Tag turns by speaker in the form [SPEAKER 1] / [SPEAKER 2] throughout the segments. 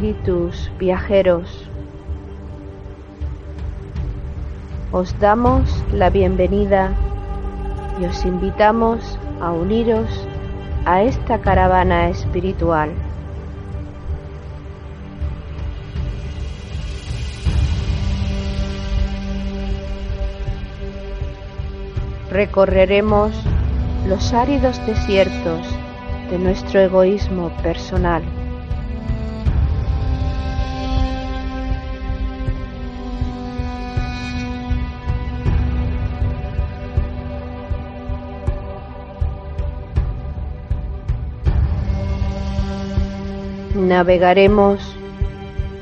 [SPEAKER 1] Espíritus viajeros. Os damos la bienvenida y os invitamos a uniros a esta caravana espiritual. Recorreremos los áridos desiertos de nuestro egoísmo personal. Navegaremos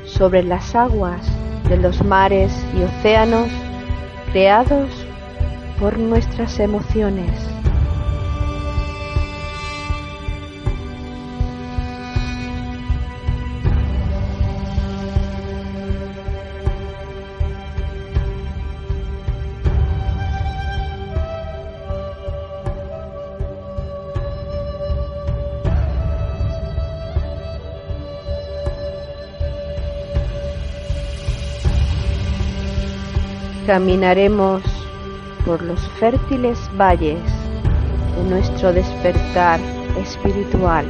[SPEAKER 1] sobre las aguas de los mares y océanos creados por nuestras emociones. Caminaremos por los fértiles valles de nuestro despertar espiritual.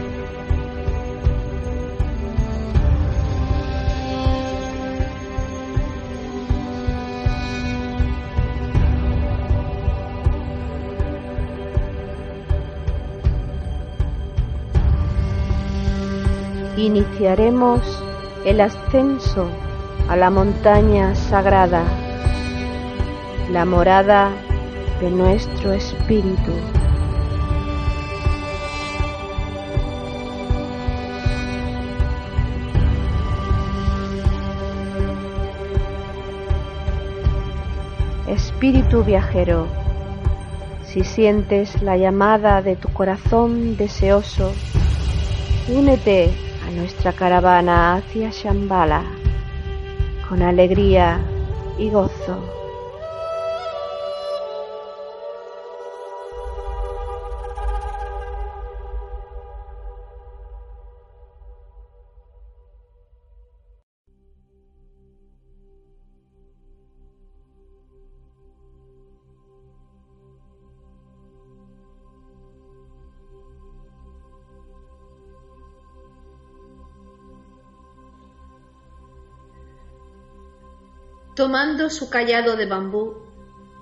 [SPEAKER 1] Iniciaremos el ascenso a la montaña sagrada la morada de nuestro espíritu. Espíritu viajero, si sientes la llamada de tu corazón deseoso, únete a nuestra caravana hacia Shambhala con alegría y gozo.
[SPEAKER 2] Tomando su callado de bambú,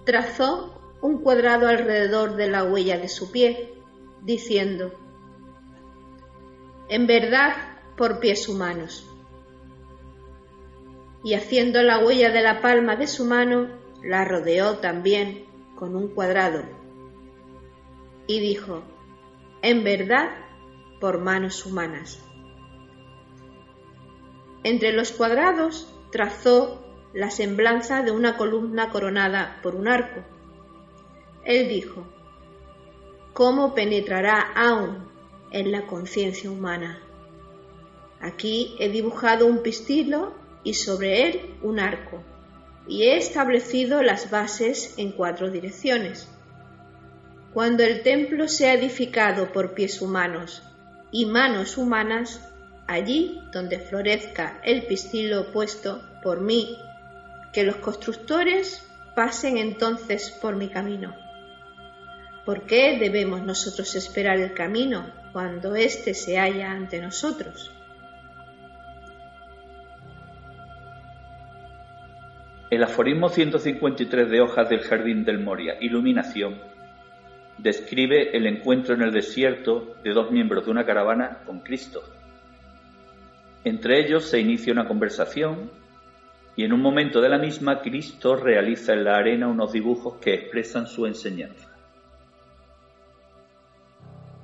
[SPEAKER 2] trazó un cuadrado alrededor de la huella de su pie, diciendo, En verdad, por pies humanos. Y haciendo la huella de la palma de su mano, la rodeó también con un cuadrado. Y dijo, En verdad, por manos humanas. Entre los cuadrados trazó la semblanza de una columna coronada por un arco. Él dijo, ¿cómo penetrará aún en la conciencia humana? Aquí he dibujado un pistilo y sobre él un arco, y he establecido las bases en cuatro direcciones. Cuando el templo sea edificado por pies humanos y manos humanas, allí donde florezca el pistilo puesto por mí que los constructores pasen entonces por mi camino. ¿Por qué debemos nosotros esperar el camino cuando éste se halla ante nosotros?
[SPEAKER 3] El aforismo 153 de Hojas del Jardín del Moria, Iluminación, describe el encuentro en el desierto de dos miembros de una caravana con Cristo. Entre ellos se inicia una conversación y en un momento de la misma Cristo realiza en la arena unos dibujos que expresan su enseñanza.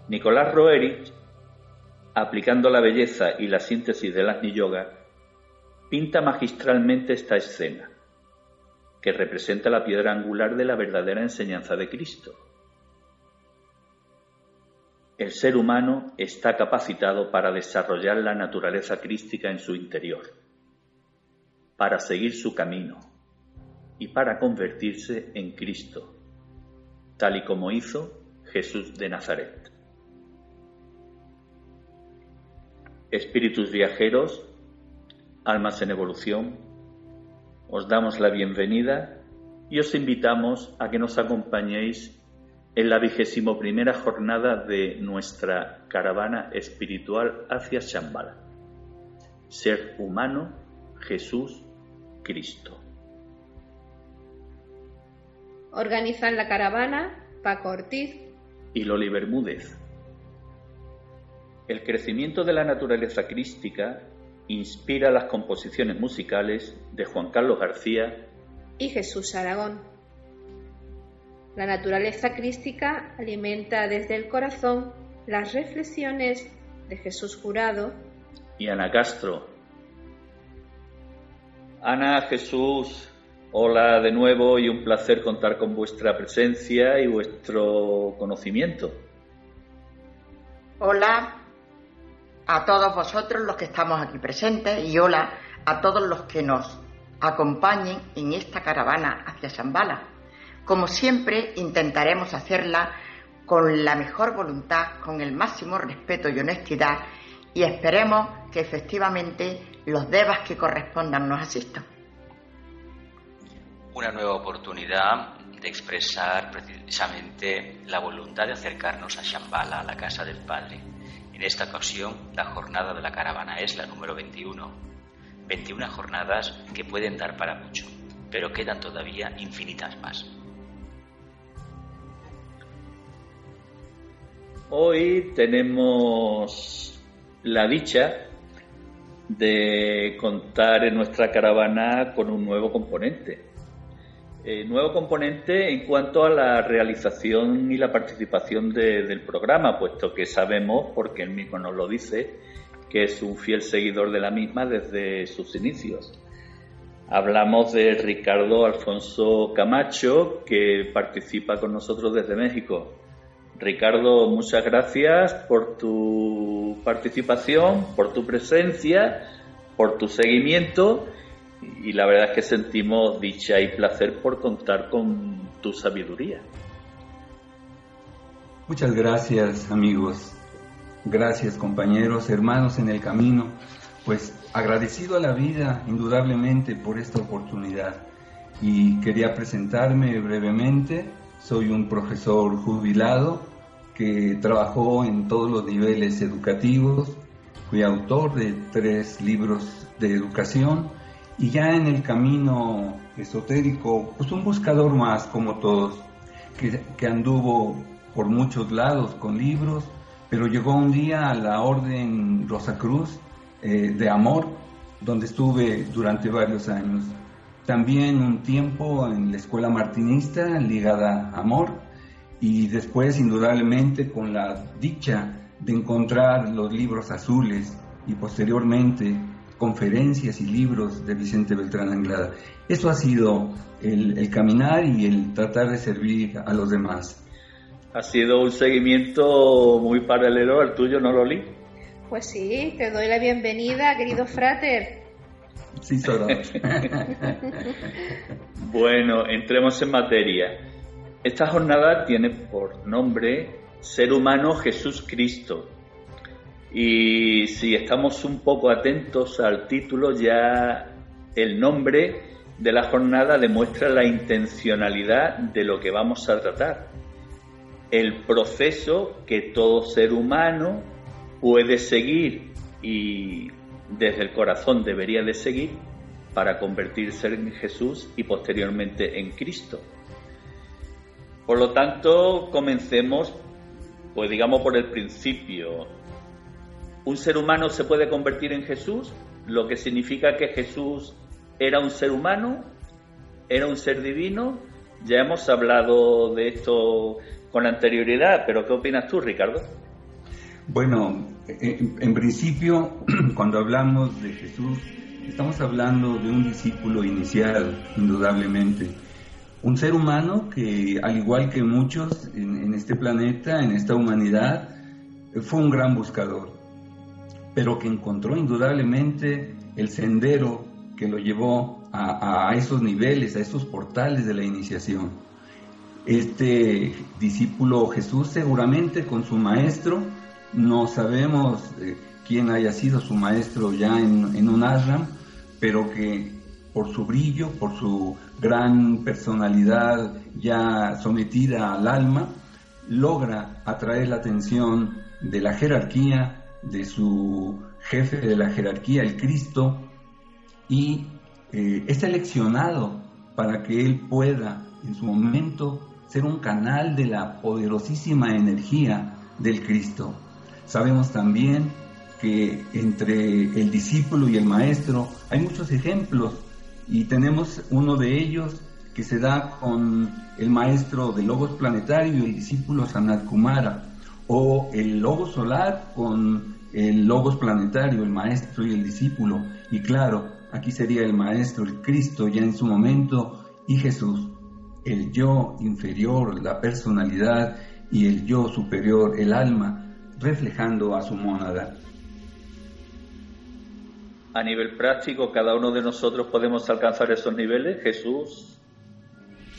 [SPEAKER 3] Nicolás Roerich, aplicando la belleza y la síntesis del Agni Yoga, pinta magistralmente esta escena, que representa la piedra angular de la verdadera enseñanza de Cristo el ser humano está capacitado para desarrollar la naturaleza crística en su interior, para seguir su camino y para convertirse en Cristo, tal y como hizo Jesús de Nazaret. Espíritus viajeros, almas en evolución, os damos la bienvenida y os invitamos a que nos acompañéis en la vigésimo primera jornada de nuestra caravana espiritual hacia Shambhala. Ser humano, Jesús, Cristo.
[SPEAKER 2] Organizan la caravana Paco Ortiz
[SPEAKER 3] y Loli Bermúdez. El crecimiento de la naturaleza crística inspira las composiciones musicales de Juan Carlos García
[SPEAKER 2] y Jesús Aragón. La naturaleza crística alimenta desde el corazón las reflexiones de Jesús Jurado
[SPEAKER 3] y Ana Castro. Ana, Jesús, hola de nuevo y un placer contar con vuestra presencia y vuestro conocimiento.
[SPEAKER 4] Hola a todos vosotros los que estamos aquí presentes y hola a todos los que nos acompañen en esta caravana hacia Shambhala. Como siempre, intentaremos hacerla con la mejor voluntad, con el máximo respeto y honestidad y esperemos que efectivamente los devas que correspondan nos asistan.
[SPEAKER 5] Una nueva oportunidad de expresar precisamente la voluntad de acercarnos a Shambhala, a la casa del Padre. En esta ocasión, la jornada de la caravana es la número 21. 21 jornadas que pueden dar para mucho, pero quedan todavía infinitas más.
[SPEAKER 3] Hoy tenemos la dicha de contar en nuestra caravana con un nuevo componente. Eh, nuevo componente en cuanto a la realización y la participación del programa, puesto que sabemos, porque él mismo nos lo dice, que es un fiel seguidor de la misma desde sus inicios. Hablamos de Ricardo Alfonso Camacho, que participa con nosotros desde México. Ricardo, muchas gracias por tu participación, por tu presencia, por tu seguimiento y la verdad es que sentimos dicha y placer por contar con tu sabiduría.
[SPEAKER 6] Muchas gracias amigos, gracias compañeros, hermanos en el camino, pues agradecido a la vida indudablemente por esta oportunidad. Y quería presentarme brevemente, soy un profesor jubilado que trabajó en todos los niveles educativos, fui autor de tres libros de educación y ya en el camino esotérico, pues un buscador más como todos, que, anduvo por muchos lados con libros, pero llegó un día a la Orden Rosacruz eh, de Amor, donde estuve durante varios años. También un tiempo en la escuela martinista ligada a Amor y después indudablemente con la dicha de encontrar los libros azules y posteriormente conferencias y libros de Vicente Beltrán Anglada. Eso ha sido el, caminar y el tratar de servir a los demás.
[SPEAKER 3] Ha sido un seguimiento muy paralelo al tuyo, ¿no, Loli?
[SPEAKER 2] Pues sí, te doy la bienvenida, querido frater.
[SPEAKER 6] Sí, solo.
[SPEAKER 3] bueno, entremos en materia. Esta jornada tiene por nombre Ser humano Jesús Cristo. Y si estamos un poco atentos al título, ya el nombre de la jornada demuestra la intencionalidad de lo que vamos a tratar. El proceso que todo ser humano puede seguir y desde el corazón debería de seguir para convertirse en Jesús y posteriormente en Cristo. Por lo tanto, comencemos, pues digamos por el principio. ¿Un ser humano se puede convertir en Jesús? Lo que significa que Jesús era un ser humano, era un ser divino. Ya hemos hablado de esto con anterioridad, pero ¿qué opinas tú, Ricardo?
[SPEAKER 6] Bueno, en, principio, cuando hablamos de Jesús, estamos hablando de un discípulo inicial, indudablemente. Un ser humano que, al igual que muchos en este planeta, en esta humanidad, fue un gran buscador, pero que encontró indudablemente el sendero que lo llevó a, esos niveles, a esos portales de la iniciación. Este discípulo Jesús seguramente con su maestro, no sabemos eh, quién haya sido su maestro ya en, un ashram, pero que por su brillo, por su gran personalidad ya sometida al alma, logra atraer la atención de la jerarquía, de su jefe de la jerarquía, el Cristo, y eh, es seleccionado para que él pueda en su momento ser un canal de la poderosísima energía del Cristo. Sabemos también que entre el discípulo y el maestro hay muchos ejemplos y tenemos uno de ellos que se da con el maestro de Logos Planetario el discípulo Sanat Kumara, o el Logos Solar con el Logos Planetario, el maestro y el discípulo. Y claro, Aquí sería el Maestro, el Cristo ya en su momento y Jesús, el yo inferior, la personalidad y el yo superior, el alma, reflejando a su mónada.
[SPEAKER 3] A nivel práctico, cada uno de nosotros podemos alcanzar esos niveles. Jesús.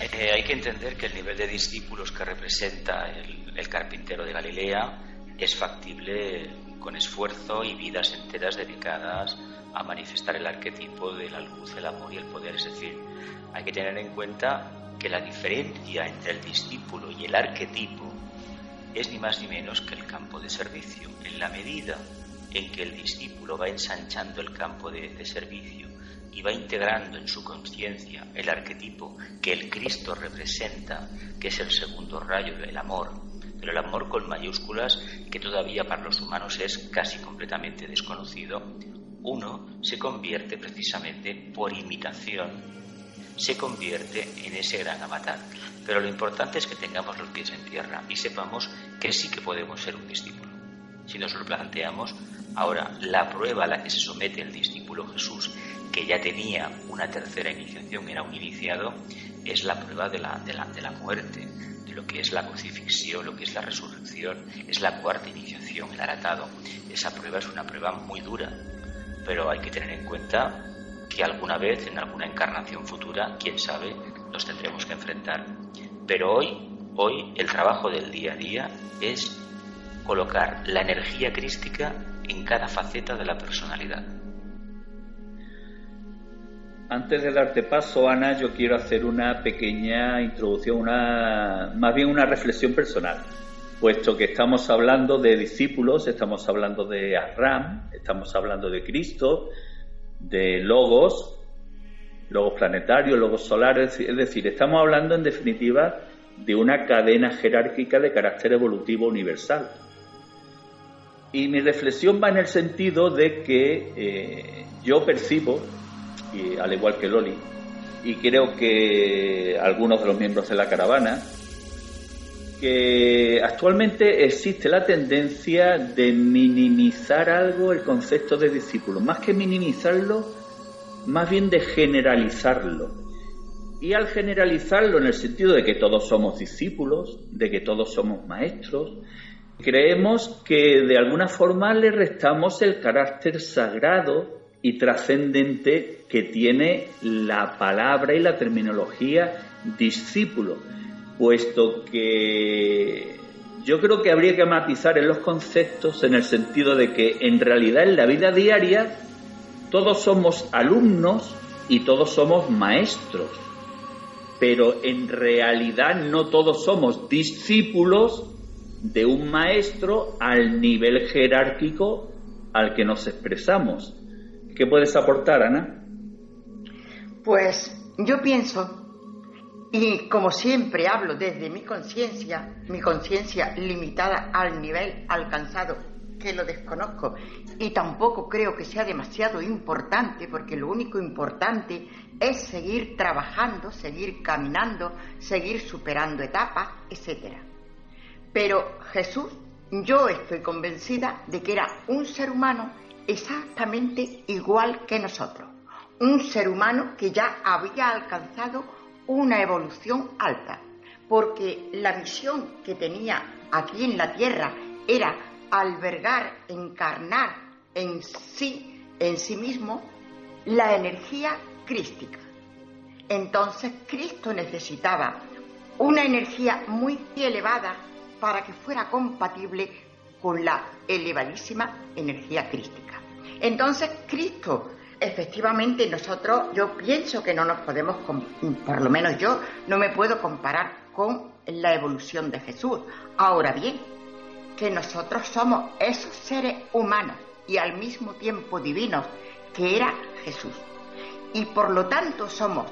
[SPEAKER 5] Hay que entender que el nivel de discípulos que representa el carpintero de Galilea es factible con esfuerzo y vidas enteras dedicadas a manifestar el arquetipo de la luz, el amor y el poder. Es decir, hay que tener en cuenta que la diferencia entre el discípulo y el arquetipo es ni más ni menos que el campo de servicio. En la medida en que el discípulo va ensanchando el campo de, de servicio y va integrando en su conciencia el arquetipo que el Cristo representa, que es el segundo rayo del amor, pero el amor con mayúsculas que todavía para los humanos es casi completamente desconocido, uno se convierte precisamente por imitación, se convierte en ese gran avatar. Pero lo importante es que tengamos los pies en tierra y sepamos que sí que podemos ser un discípulo. Si nos lo planteamos, ahora la prueba a la que se somete el discípulo Jesús, que ya tenía una tercera iniciación, era un iniciado, es la prueba de la, de la, de la muerte, de lo que es la crucifixión, lo que es la resurrección, es la cuarta iniciación, el aratado. Esa prueba es una prueba muy dura, pero hay que tener en cuenta que alguna vez, en alguna encarnación futura, quién sabe, nos tendremos que enfrentar. Pero hoy, hoy el trabajo del día a día es colocar la energía crística en cada faceta de la personalidad.
[SPEAKER 3] Antes de darte paso, Ana, yo quiero hacer una pequeña introducción, una, más bien una reflexión personal puesto que estamos hablando de discípulos, estamos hablando de Arram, estamos hablando de Cristo, de logos, logos planetarios, logos solares, es decir, estamos hablando en definitiva de una cadena jerárquica de carácter evolutivo universal. Y mi reflexión va en el sentido de que eh, yo percibo, al igual que Loli, y creo que algunos de los miembros de la caravana, que actualmente existe la tendencia de minimizar algo el concepto de discípulo, más que minimizarlo, más bien de generalizarlo. Y al generalizarlo en el sentido de que todos somos discípulos, de que todos somos maestros, creemos que de alguna forma le restamos el carácter sagrado y trascendente que tiene la palabra y la terminología discípulo puesto que yo creo que habría que matizar en los conceptos en el sentido de que en realidad en la vida diaria todos somos alumnos y todos somos maestros, pero en realidad no todos somos discípulos de un maestro al nivel jerárquico al que nos expresamos. ¿Qué puedes aportar, Ana?
[SPEAKER 4] Pues yo pienso, y como siempre hablo desde mi conciencia, mi conciencia limitada al nivel alcanzado, que lo desconozco, y tampoco creo que sea demasiado importante, porque lo único importante es seguir trabajando, seguir caminando, seguir superando etapas, etc. Pero Jesús, yo estoy convencida de que era un ser humano exactamente igual que nosotros. Un ser humano que ya había alcanzado una evolución alta, porque la misión que tenía aquí en la Tierra era albergar, encarnar en sí, en sí mismo, la energía crística. Entonces Cristo necesitaba una energía muy elevada para que fuera compatible con la elevadísima energía crística. Entonces, Cristo, efectivamente, nosotros, yo pienso que no nos podemos, por lo menos yo, no me puedo comparar con la evolución de Jesús. Ahora bien, que nosotros somos esos seres humanos y al mismo tiempo divinos que era Jesús. Y por lo tanto somos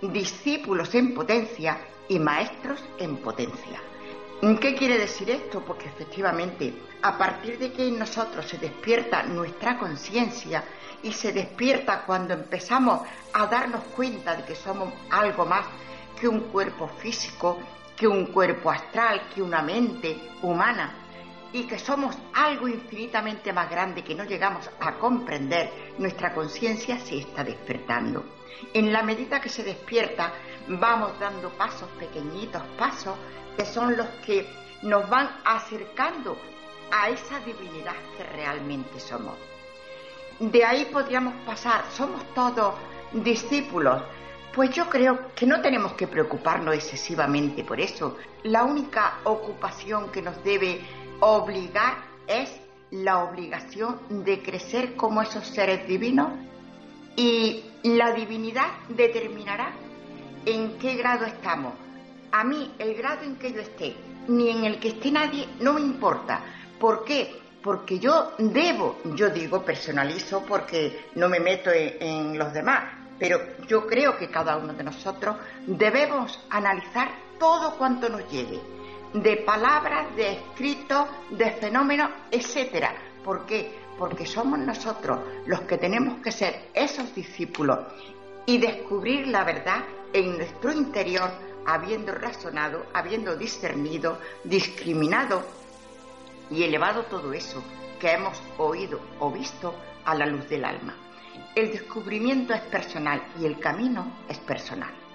[SPEAKER 4] discípulos en potencia y maestros en potencia. ¿Qué quiere decir esto? Porque efectivamente, a partir de que en nosotros se despierta nuestra conciencia y se despierta cuando empezamos a darnos cuenta de que somos algo más que un cuerpo físico, que un cuerpo astral, que una mente humana, y que somos algo infinitamente más grande que no llegamos a comprender, nuestra conciencia se está despertando. En la medida que se despierta, vamos dando pasos, pequeñitos pasos, que son los que nos van acercando a esa divinidad que realmente somos. De ahí podríamos pasar, somos todos discípulos. Pues yo creo que no tenemos que preocuparnos excesivamente por eso. La única ocupación que nos debe obligar es la obligación de crecer como esos seres divinos y la divinidad determinará en qué grado estamos a mí el grado en que yo esté, ni en el que esté nadie, no me importa. ¿Por qué? Porque yo debo, yo digo personalizo porque no me meto en, los demás, pero yo creo que cada uno de nosotros debemos analizar todo cuanto nos llegue, de palabras, de escritos, de fenómenos, etcétera. ¿Por qué? Porque somos nosotros los que tenemos que ser esos discípulos y descubrir la verdad en nuestro interior habiendo razonado, habiendo discernido, discriminado y elevado todo eso que hemos oído o visto a la luz del alma. El descubrimiento es personal y el camino es personal.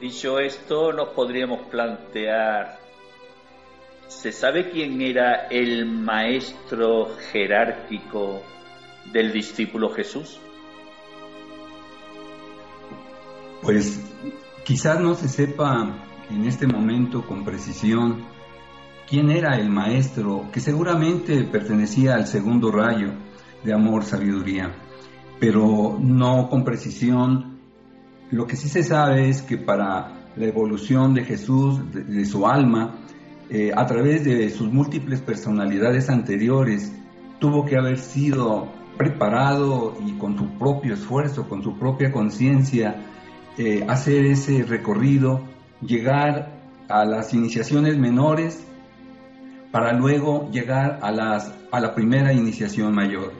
[SPEAKER 3] Dicho esto, nos podríamos plantear, ¿se sabe quién era el maestro jerárquico del discípulo Jesús?
[SPEAKER 6] Pues quizás no se sepa en este momento con precisión quién era el maestro, que seguramente pertenecía al segundo rayo de amor, sabiduría, pero no con precisión. Lo que sí se sabe es que para la evolución de Jesús, de, su alma, eh, a través de sus múltiples personalidades anteriores, tuvo que haber sido preparado y con su propio esfuerzo, con su propia conciencia, eh, hacer ese recorrido, llegar a las iniciaciones menores para luego llegar a, las, a la primera iniciación mayor.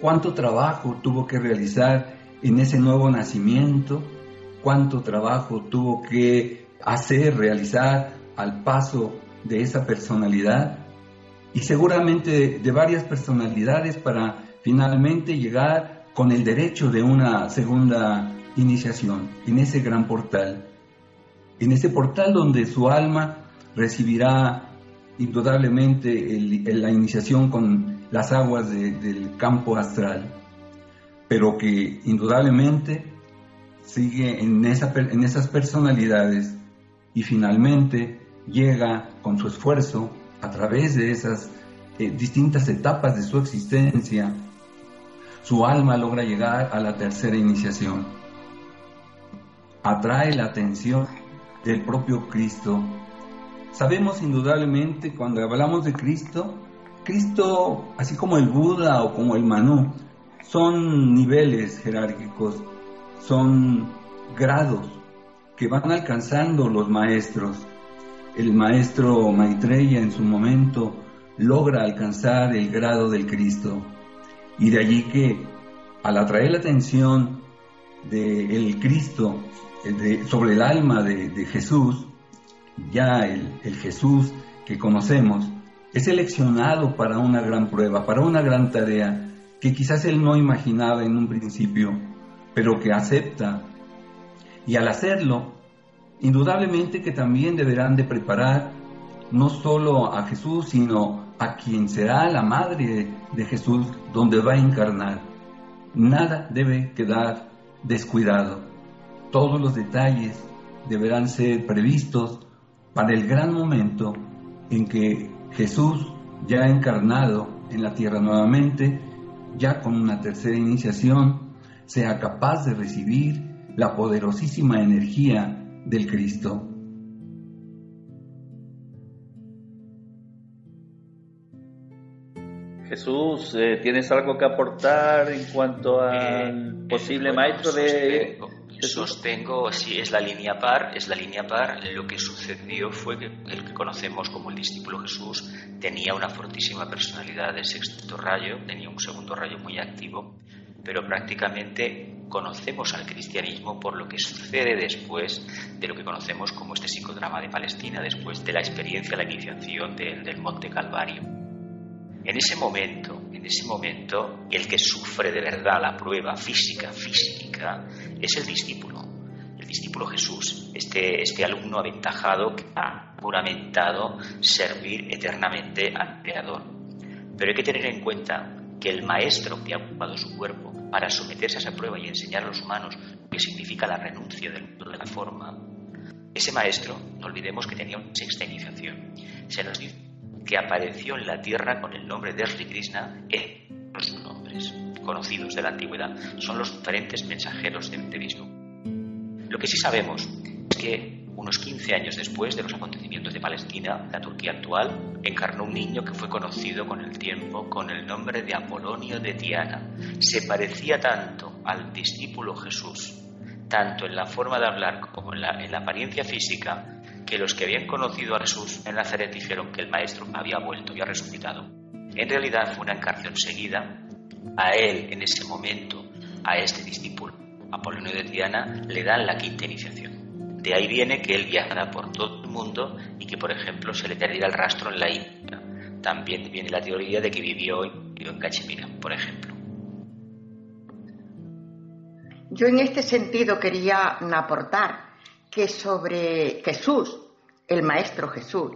[SPEAKER 6] ¿Cuánto trabajo tuvo que realizar en ese nuevo nacimiento? ¿Cuánto trabajo tuvo que hacer, realizar al paso de esa personalidad? Y seguramente de varias personalidades para finalmente llegar con el derecho de una segunda iniciación, en ese gran portal, en ese portal donde su alma recibirá indudablemente la iniciación con las aguas del campo astral, pero que indudablemente sigue en, esa, en esas personalidades y finalmente llega con su esfuerzo a través de esas eh, distintas etapas de su existencia su alma logra llegar a la tercera iniciación. Atrae la atención del propio Cristo. Sabemos indudablemente cuando hablamos de Cristo, Cristo, así como el Buda o como el Manú, son niveles jerárquicos, son grados que van alcanzando los maestros. El maestro Maitreya en su momento logra alcanzar el grado del Cristo. Y de allí que al atraer la atención del Cristo sobre el alma de, Jesús, ya el Jesús que conocemos, es seleccionado para una gran prueba, para una gran tarea que quizás él no imaginaba en un principio, pero que acepta. Y al hacerlo, indudablemente que también deberán de preparar no solo a Jesús, sino a quien será la madre de Jesús, donde va a encarnar. Nada debe quedar descuidado. Todos los detalles deberán ser previstos para el gran momento en que Jesús, ya encarnado en la tierra nuevamente, ya con una tercera iniciación, sea capaz de recibir la poderosísima energía del Cristo.
[SPEAKER 3] Jesús, eh, ¿tienes algo que aportar en cuanto al eh, posible maestro de
[SPEAKER 5] Sostengo, si es la línea par, es la línea par. Lo que sucedió fue que el que conocemos como el discípulo Jesús tenía una fortísima personalidad de sexto rayo, tenía un segundo rayo muy activo, pero prácticamente conocemos al cristianismo por lo que sucede después de lo que conocemos como este psicodrama de Palestina, después de la experiencia, la iniciación del Monte Calvario. En ese momento, en ese momento, el que sufre de verdad la prueba física, física, es el discípulo, el discípulo Jesús, este, este alumno aventajado que ha juramentado servir eternamente al Creador. Pero hay que tener en cuenta que el maestro que ha ocupado su cuerpo para someterse a esa prueba y enseñar a los humanos lo que significa la renuncia del mundo de la forma, ese maestro, no olvidemos que tenía una sexta iniciación. Se nos dice que apareció en la tierra con el nombre de Sri Krishna en los nombres conocidos de la antigüedad. Son los diferentes mensajeros de, Vishnu. Lo que sí sabemos es que unos 15 años después de los acontecimientos de Palestina, la Turquía actual, encarnó un niño que fue conocido con el tiempo con el nombre de Apolonio de Tiana. Se parecía tanto al discípulo Jesús, tanto en la forma de hablar como en la, en la apariencia física, que los que habían conocido a Jesús en Nazaret dijeron que el Maestro había vuelto y ha resucitado. En realidad fue una encarnación seguida. A él, en ese momento, a este discípulo, Apolonio de Triana, le dan la quinta iniciación. De ahí viene que él viajara por todo el mundo y que, por ejemplo, se le perdiera el rastro en la India. También viene la teoría de que vivió en Cachemira, por ejemplo.
[SPEAKER 4] Yo en este sentido quería aportar que sobre Jesús, el Maestro Jesús,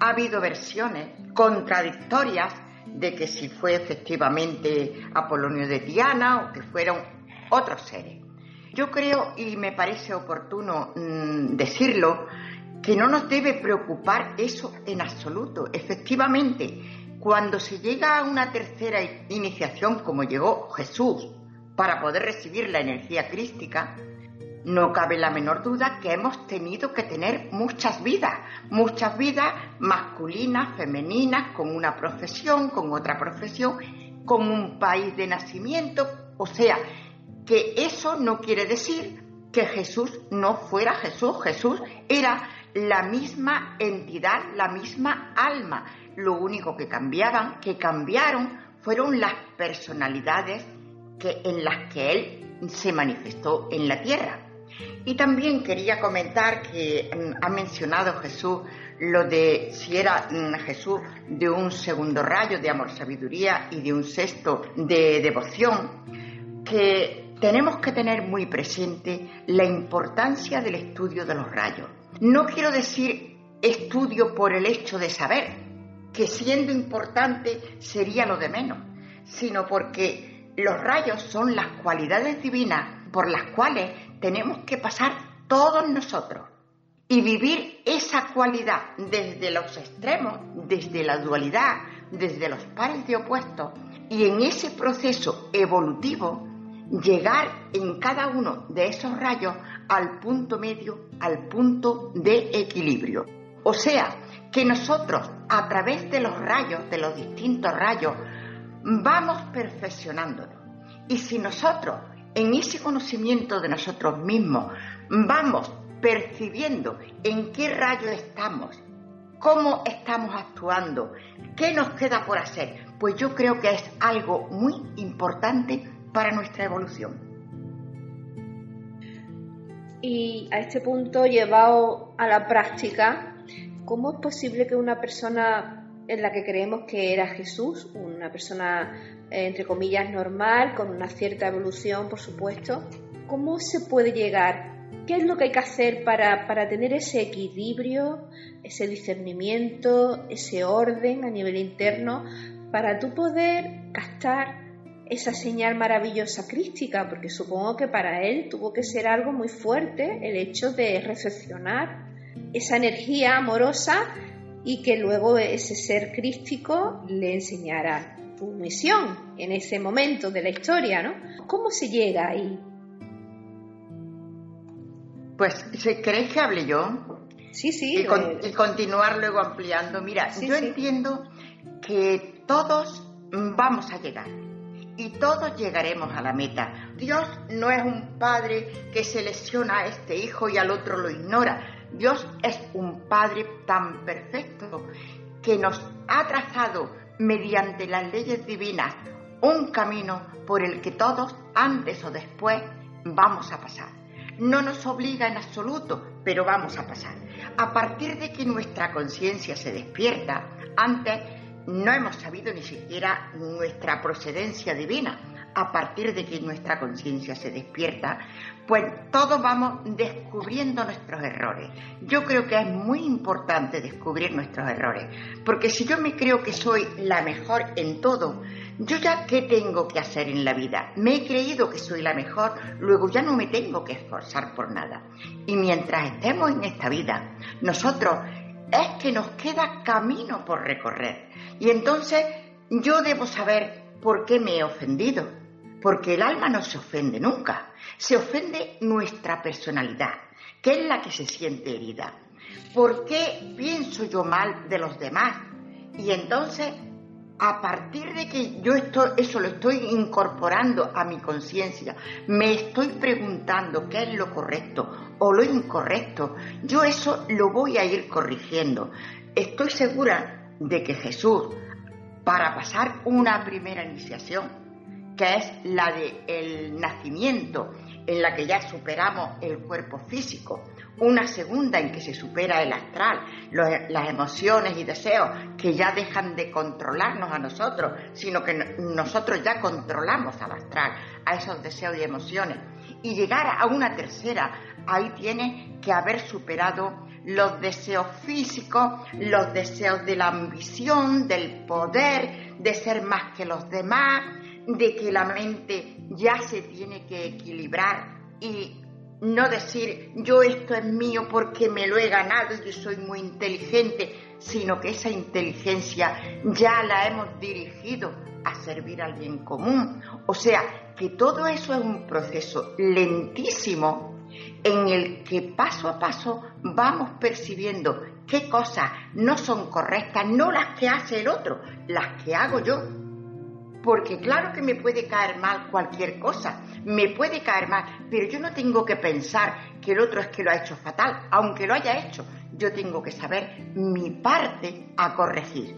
[SPEAKER 4] ha habido versiones contradictorias de que si fue efectivamente Apolonio de Diana o que fueron otros seres. Yo creo, y me parece oportuno mm, decirlo, que no nos debe preocupar eso en absoluto. Efectivamente, cuando se llega a una tercera iniciación como llegó Jesús para poder recibir la energía crística, no cabe la menor duda que hemos tenido que tener muchas vidas, muchas vidas masculinas, femeninas, con una profesión, con otra profesión, con un país de nacimiento. O sea, que eso no quiere decir que Jesús no fuera Jesús. Jesús era la misma entidad, la misma alma. Lo único que cambiaban, que cambiaron, fueron las personalidades que, en las que Él se manifestó en la tierra. Y también quería comentar que mm, ha mencionado Jesús lo de si era mm, Jesús de un segundo rayo de amor, sabiduría y de un sexto de devoción, que tenemos que tener muy presente la importancia del estudio de los rayos. No quiero decir estudio por el hecho de saber, que siendo importante sería lo de menos, sino porque los rayos son las cualidades divinas por las cuales tenemos que pasar todos nosotros y vivir esa cualidad desde los extremos, desde la dualidad, desde los pares de opuestos, y en ese proceso evolutivo llegar en cada uno de esos rayos al punto medio, al punto de equilibrio. O sea, que nosotros a través de los rayos, de los distintos rayos, vamos perfeccionándonos. Y si nosotros en ese conocimiento de nosotros mismos vamos percibiendo en qué rayo estamos, cómo estamos actuando, qué nos queda por hacer, pues yo creo que es algo muy importante para nuestra evolución.
[SPEAKER 2] Y a este punto, llevado a la práctica, ¿cómo es posible que una persona en la que creemos que era Jesús, una persona eh, entre comillas normal, con una cierta evolución, por supuesto, ¿cómo se puede llegar? ¿Qué es lo que hay que hacer para, para tener ese equilibrio, ese discernimiento, ese orden a nivel interno, para tú poder captar esa señal maravillosa crística, porque supongo que para él tuvo que ser algo muy fuerte el hecho de recepcionar esa energía amorosa y que luego ese ser crístico le enseñara tu misión en ese momento de la historia, ¿no? ¿Cómo se llega ahí?
[SPEAKER 4] Pues, ¿queréis que hable yo?
[SPEAKER 2] Sí, sí.
[SPEAKER 4] Y, continuar luego ampliando. Mira, yo entiendo que todos vamos a llegar y todos llegaremos a la meta. Dios no es un padre que selecciona a este hijo y al otro lo ignora. Dios es un padre tan perfecto que nos ha trazado mediante las leyes divinas un camino por el que todos, antes o después, vamos a pasar. No nos obliga en absoluto, pero vamos a pasar. A partir de que nuestra conciencia se despierta, antes no hemos sabido ni siquiera nuestra procedencia divina. A partir de que nuestra conciencia se despierta, pues todos vamos descubriendo nuestros errores. Yo creo que es muy importante descubrir nuestros errores, porque si yo me creo que soy la mejor en todo, yo ya qué tengo que hacer en la vida. Me he creído que soy la mejor, luego ya no me tengo que esforzar por nada. Y mientras estemos en esta vida, nosotros es que nos queda camino por recorrer. Y entonces yo debo saber por qué me he ofendido. Porque el alma no se ofende nunca. Se ofende nuestra personalidad, que es la que se siente herida. ¿Por qué pienso yo mal de los demás? Y entonces, a partir de que yo esto, eso lo estoy incorporando a mi conciencia, me estoy preguntando qué es lo correcto o lo incorrecto, yo eso lo voy a ir corrigiendo. Estoy segura de que Jesús, para pasar una primera iniciación, que es la del el nacimiento, en la que ya superamos el cuerpo físico, una segunda en que se supera el astral, las emociones y deseos que ya dejan de controlarnos a nosotros, sino que nosotros ya controlamos al astral, a esos deseos y emociones, y llegar a una tercera, ahí tiene que haber superado los deseos físicos, los deseos de la ambición, del poder, de ser más que los demás, de que la mente ya se tiene que equilibrar y no decir yo esto es mío porque me lo he ganado y yo soy muy inteligente, sino que esa inteligencia ya la hemos dirigido a servir al bien común. O sea, que todo eso es un proceso lentísimo en el que paso a paso vamos percibiendo qué cosas no son correctas, no las que hace el otro, las que hago yo. Porque claro que me puede caer mal cualquier cosa, me puede caer mal, pero yo no tengo que pensar que el otro es que lo ha hecho fatal, aunque lo haya hecho, yo tengo que saber mi parte a corregir.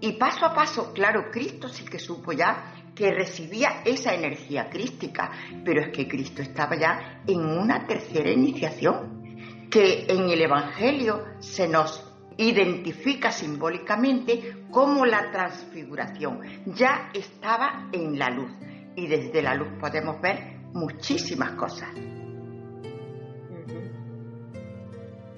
[SPEAKER 4] Y paso a paso, claro, Cristo sí que supo ya que recibía esa energía crística, pero es que Cristo estaba ya en una tercera iniciación, que en el Evangelio se nos identifica simbólicamente como la transfiguración. Ya estaba en la luz y desde la luz podemos ver muchísimas cosas.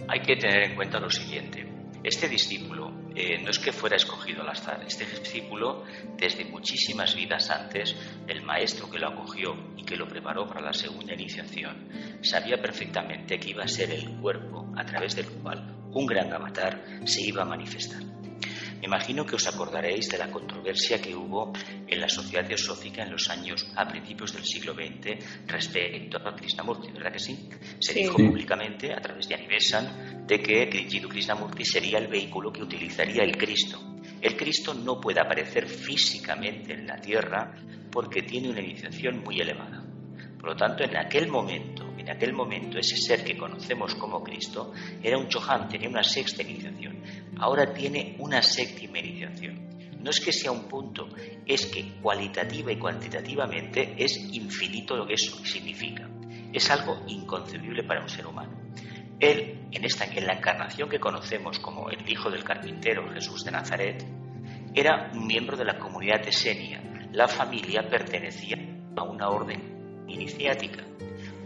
[SPEAKER 5] Hay que tener en cuenta lo siguiente. Este discípulo eh, no es que fuera escogido al azar. Este discípulo, desde muchísimas vidas antes, el maestro que lo acogió y que lo preparó para la segunda iniciación, sabía perfectamente que iba a ser el cuerpo a través del cual un gran avatar se iba a manifestar. Imagino que os acordaréis de la controversia que hubo en la sociedad teosófica en los años a principios del siglo XX respecto a Krishnamurti, ¿verdad que sí? Se dijo públicamente a través de Anivesan de que Jiddu Krishnamurti sería el vehículo que utilizaría el Cristo. El Cristo no puede aparecer físicamente en la tierra porque tiene una iniciación muy elevada. Por lo tanto, en aquel momento, en aquel momento, ese ser que conocemos como Cristo era un Chohan, tenía una sexta iniciación. Ahora tiene una séptima iniciación. No es que sea un punto, es que cualitativa y cuantitativamente es infinito lo que eso significa. Es algo inconcebible para un ser humano. Él, en, esta, en la encarnación que conocemos como el hijo del carpintero Jesús de Nazaret, era un miembro de la comunidad de Senia. La familia pertenecía a una orden iniciática,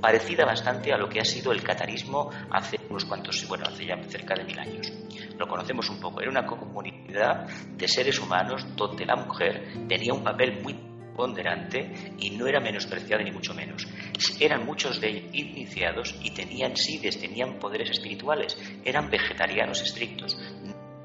[SPEAKER 5] parecida bastante a lo que ha sido el catarismo hace unos cuantos, bueno, hace ya cerca de mil años. Lo conocemos un poco. Era una comunidad de seres humanos donde la mujer tenía un papel muy ponderante y no era menospreciada ni mucho menos. Eran muchos de ellos iniciados y tenían sides, tenían poderes espirituales, eran vegetarianos estrictos.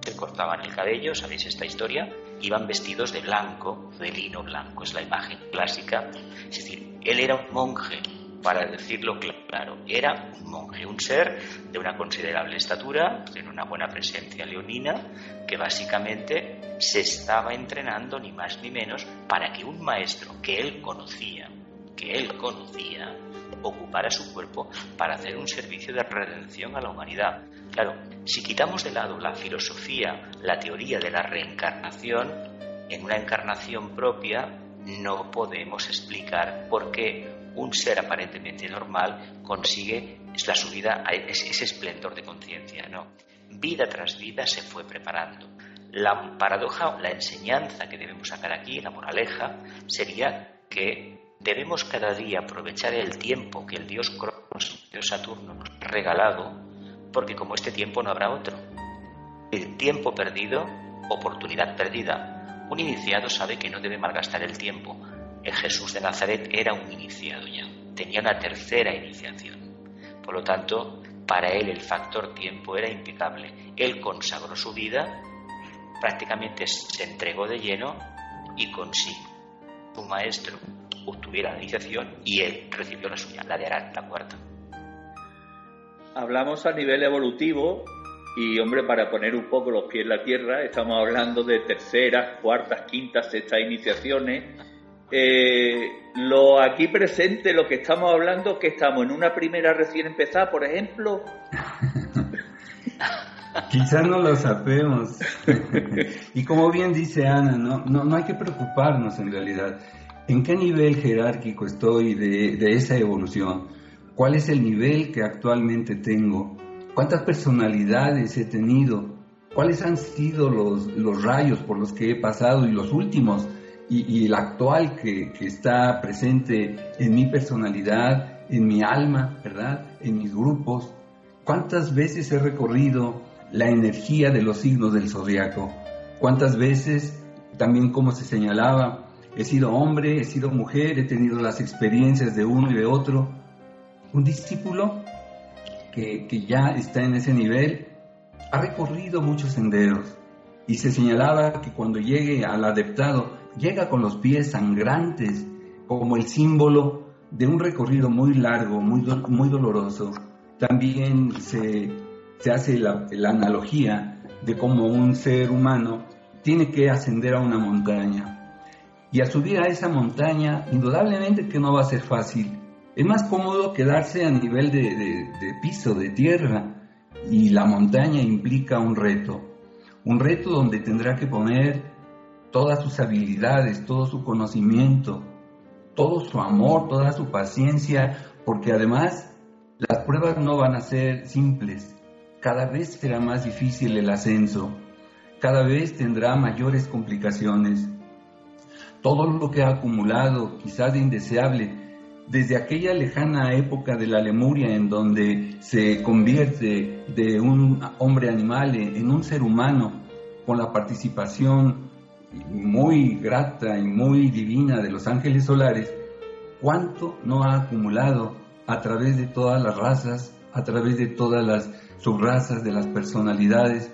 [SPEAKER 5] Se cortaban el cabello, sabéis esta historia, iban vestidos de blanco, de lino blanco, es la imagen clásica. Es decir, él era un monje, para decirlo claro, era un monje, un ser de una considerable estatura, de una buena presencia leonina, que básicamente se estaba entrenando ni más ni menos para que un maestro que él conocía, que él conocía, ocupara su cuerpo para hacer un servicio de redención a la humanidad. Claro, si quitamos de lado la filosofía, la teoría de la reencarnación, en una encarnación propia no podemos explicar por qué un ser aparentemente normal consigue la subida a ese, esplendor de conciencia. ¿no? Vida tras vida se fue preparando. La paradoja, la enseñanza que debemos sacar aquí, la moraleja, sería que debemos cada día aprovechar el tiempo que el dios Cronos, el dios Saturno, nos ha regalado, porque como este tiempo no habrá otro. El tiempo perdido, oportunidad perdida. Un iniciado sabe que no debe malgastar el tiempo, Jesús de Nazaret era un iniciado ya, tenía una tercera iniciación. Por lo tanto, para él el factor tiempo era impecable. Él consagró su vida, prácticamente se entregó de lleno y consiguió su maestro obtuviera la iniciación y él recibió la suya, la de Arán, la cuarta.
[SPEAKER 3] Hablamos a nivel evolutivo y, hombre, para poner un poco los pies en la tierra, estamos hablando de terceras, cuartas, quintas, sextas iniciaciones eh, lo aquí presente, lo que estamos hablando, que estamos en una primera recién empezada, por ejemplo.
[SPEAKER 6] Quizás no lo sabemos. y como bien dice Ana, ¿no? No, hay que preocuparnos en realidad. ¿En qué nivel jerárquico estoy de, de esa evolución? ¿Cuál es el nivel que actualmente tengo? ¿Cuántas personalidades he tenido? ¿Cuáles han sido los, los rayos por los que he pasado y los últimos? Y, el actual que, que, está presente en mi personalidad, en mi alma, ¿verdad? En mis grupos. ¿Cuántas veces he recorrido la energía de los signos del zodiaco? ¿Cuántas veces, también como se señalaba, he sido hombre, he sido mujer, he tenido las experiencias de uno y de otro? Un discípulo que, que ya está en ese nivel ha recorrido muchos senderos y se señalaba que cuando llegue al adeptado llega con los pies sangrantes como el símbolo de un recorrido muy largo, muy, muy doloroso. También se, hace la, la analogía de cómo un ser humano tiene que ascender a una montaña. Y a subir a esa montaña, indudablemente que no va a ser fácil. Es más cómodo quedarse a nivel de, de, piso, de tierra, y la montaña implica un reto. Un reto donde tendrá que poner todas sus habilidades, todo su conocimiento, todo su amor, toda su paciencia, porque además las pruebas no van a ser simples. Cada vez será más difícil el ascenso, cada vez tendrá mayores complicaciones. Todo lo que ha acumulado, quizás de indeseable, desde aquella lejana época de la Lemuria en donde se convierte de un hombre animal en un ser humano con la participación muy grata y muy divina de los ángeles solares, cuánto no ha acumulado a través de todas las razas, a través de todas las subrazas de las personalidades,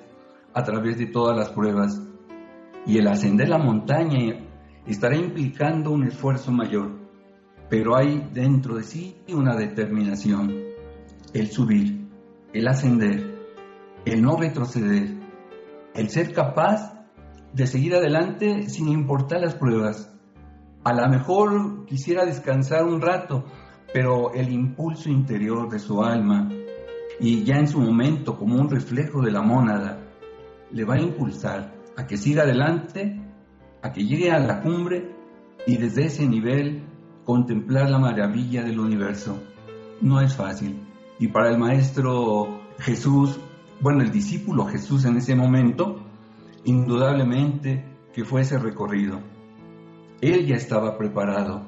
[SPEAKER 6] a través de todas las pruebas. y el ascender la montaña estará implicando un esfuerzo mayor, pero hay dentro de sí una determinación, el subir, el ascender, el no retroceder, el ser capaz de seguir adelante sin importar las pruebas. A lo mejor quisiera descansar un rato, pero el impulso interior de su alma, y ya en su momento como un reflejo de la mónada, le va a impulsar a que siga adelante, a que llegue a la cumbre y desde ese nivel contemplar la maravilla del universo. No es fácil. Y para el maestro Jesús, bueno, el discípulo Jesús en ese momento, indudablemente que fue ese recorrido. Él ya estaba preparado,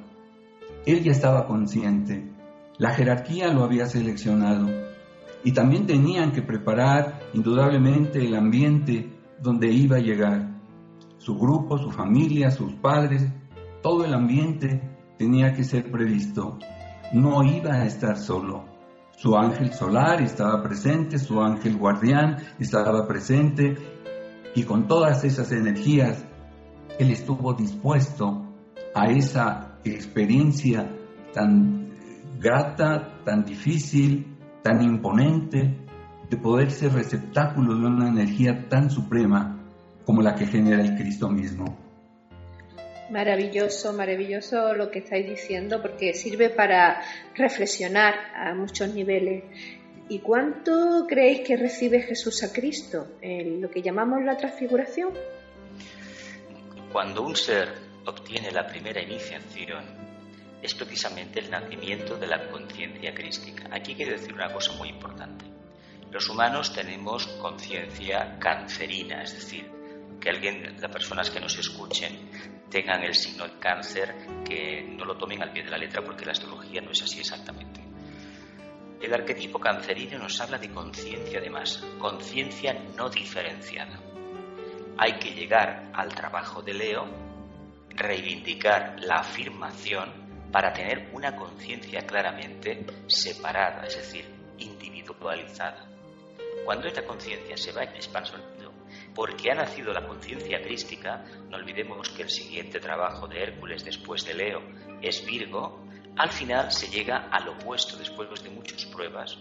[SPEAKER 6] él ya estaba consciente, la jerarquía lo había seleccionado y también tenían que preparar indudablemente el ambiente donde iba a llegar. Su grupo, su familia, sus padres, todo el ambiente tenía que ser previsto. No iba a estar solo. Su ángel solar estaba presente, su ángel guardián estaba presente y con todas esas energías él estuvo dispuesto a esa experiencia tan grata, tan difícil, tan imponente, de poder ser receptáculo de una energía tan suprema como la que genera el Cristo mismo.
[SPEAKER 2] Maravilloso, maravilloso lo que estáis diciendo porque sirve para reflexionar a muchos niveles. ¿Y cuánto creéis que recibe Jesús a Cristo? En lo que llamamos la transfiguración.
[SPEAKER 5] Cuando un ser obtiene la primera iniciación, es precisamente el nacimiento de la conciencia crística. Aquí quiero decir una cosa muy importante. Los humanos tenemos conciencia cancerina, es decir, que alguien, las personas que nos escuchen, tengan el signo de cáncer, que no lo tomen al pie de la letra porque la astrología no es así exactamente. El arquetipo cancerino nos habla de conciencia de masa, conciencia no diferenciada. Hay que llegar al trabajo de Leo, reivindicar la afirmación para tener una conciencia claramente separada, es decir, individualizada. Cuando esta conciencia se va expansionando, porque ha nacido la conciencia crística, no olvidemos que el siguiente trabajo de Hércules después de Leo es Virgo, al final se llega al opuesto, después de muchas pruebas,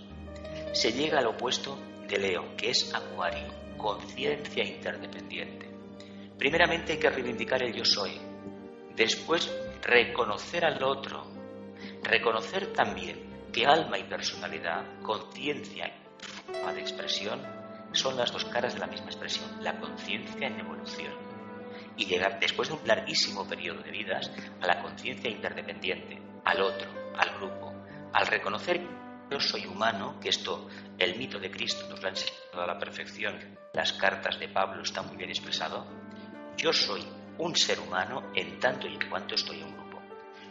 [SPEAKER 5] se llega al opuesto de Leo, que es Acuario, conciencia interdependiente. Primeramente hay que reivindicar el yo soy, después reconocer al otro, reconocer también que alma y personalidad, conciencia y forma de expresión son las dos caras de la misma expresión, la conciencia en evolución. Y llegar después de un larguísimo periodo de vidas a la conciencia interdependiente, al otro, al grupo, al reconocer que yo soy humano, que esto, el mito de Cristo nos lo ha enseñado a la perfección, las cartas de Pablo están muy bien expresado, yo soy un ser humano en tanto y en cuanto estoy en grupo.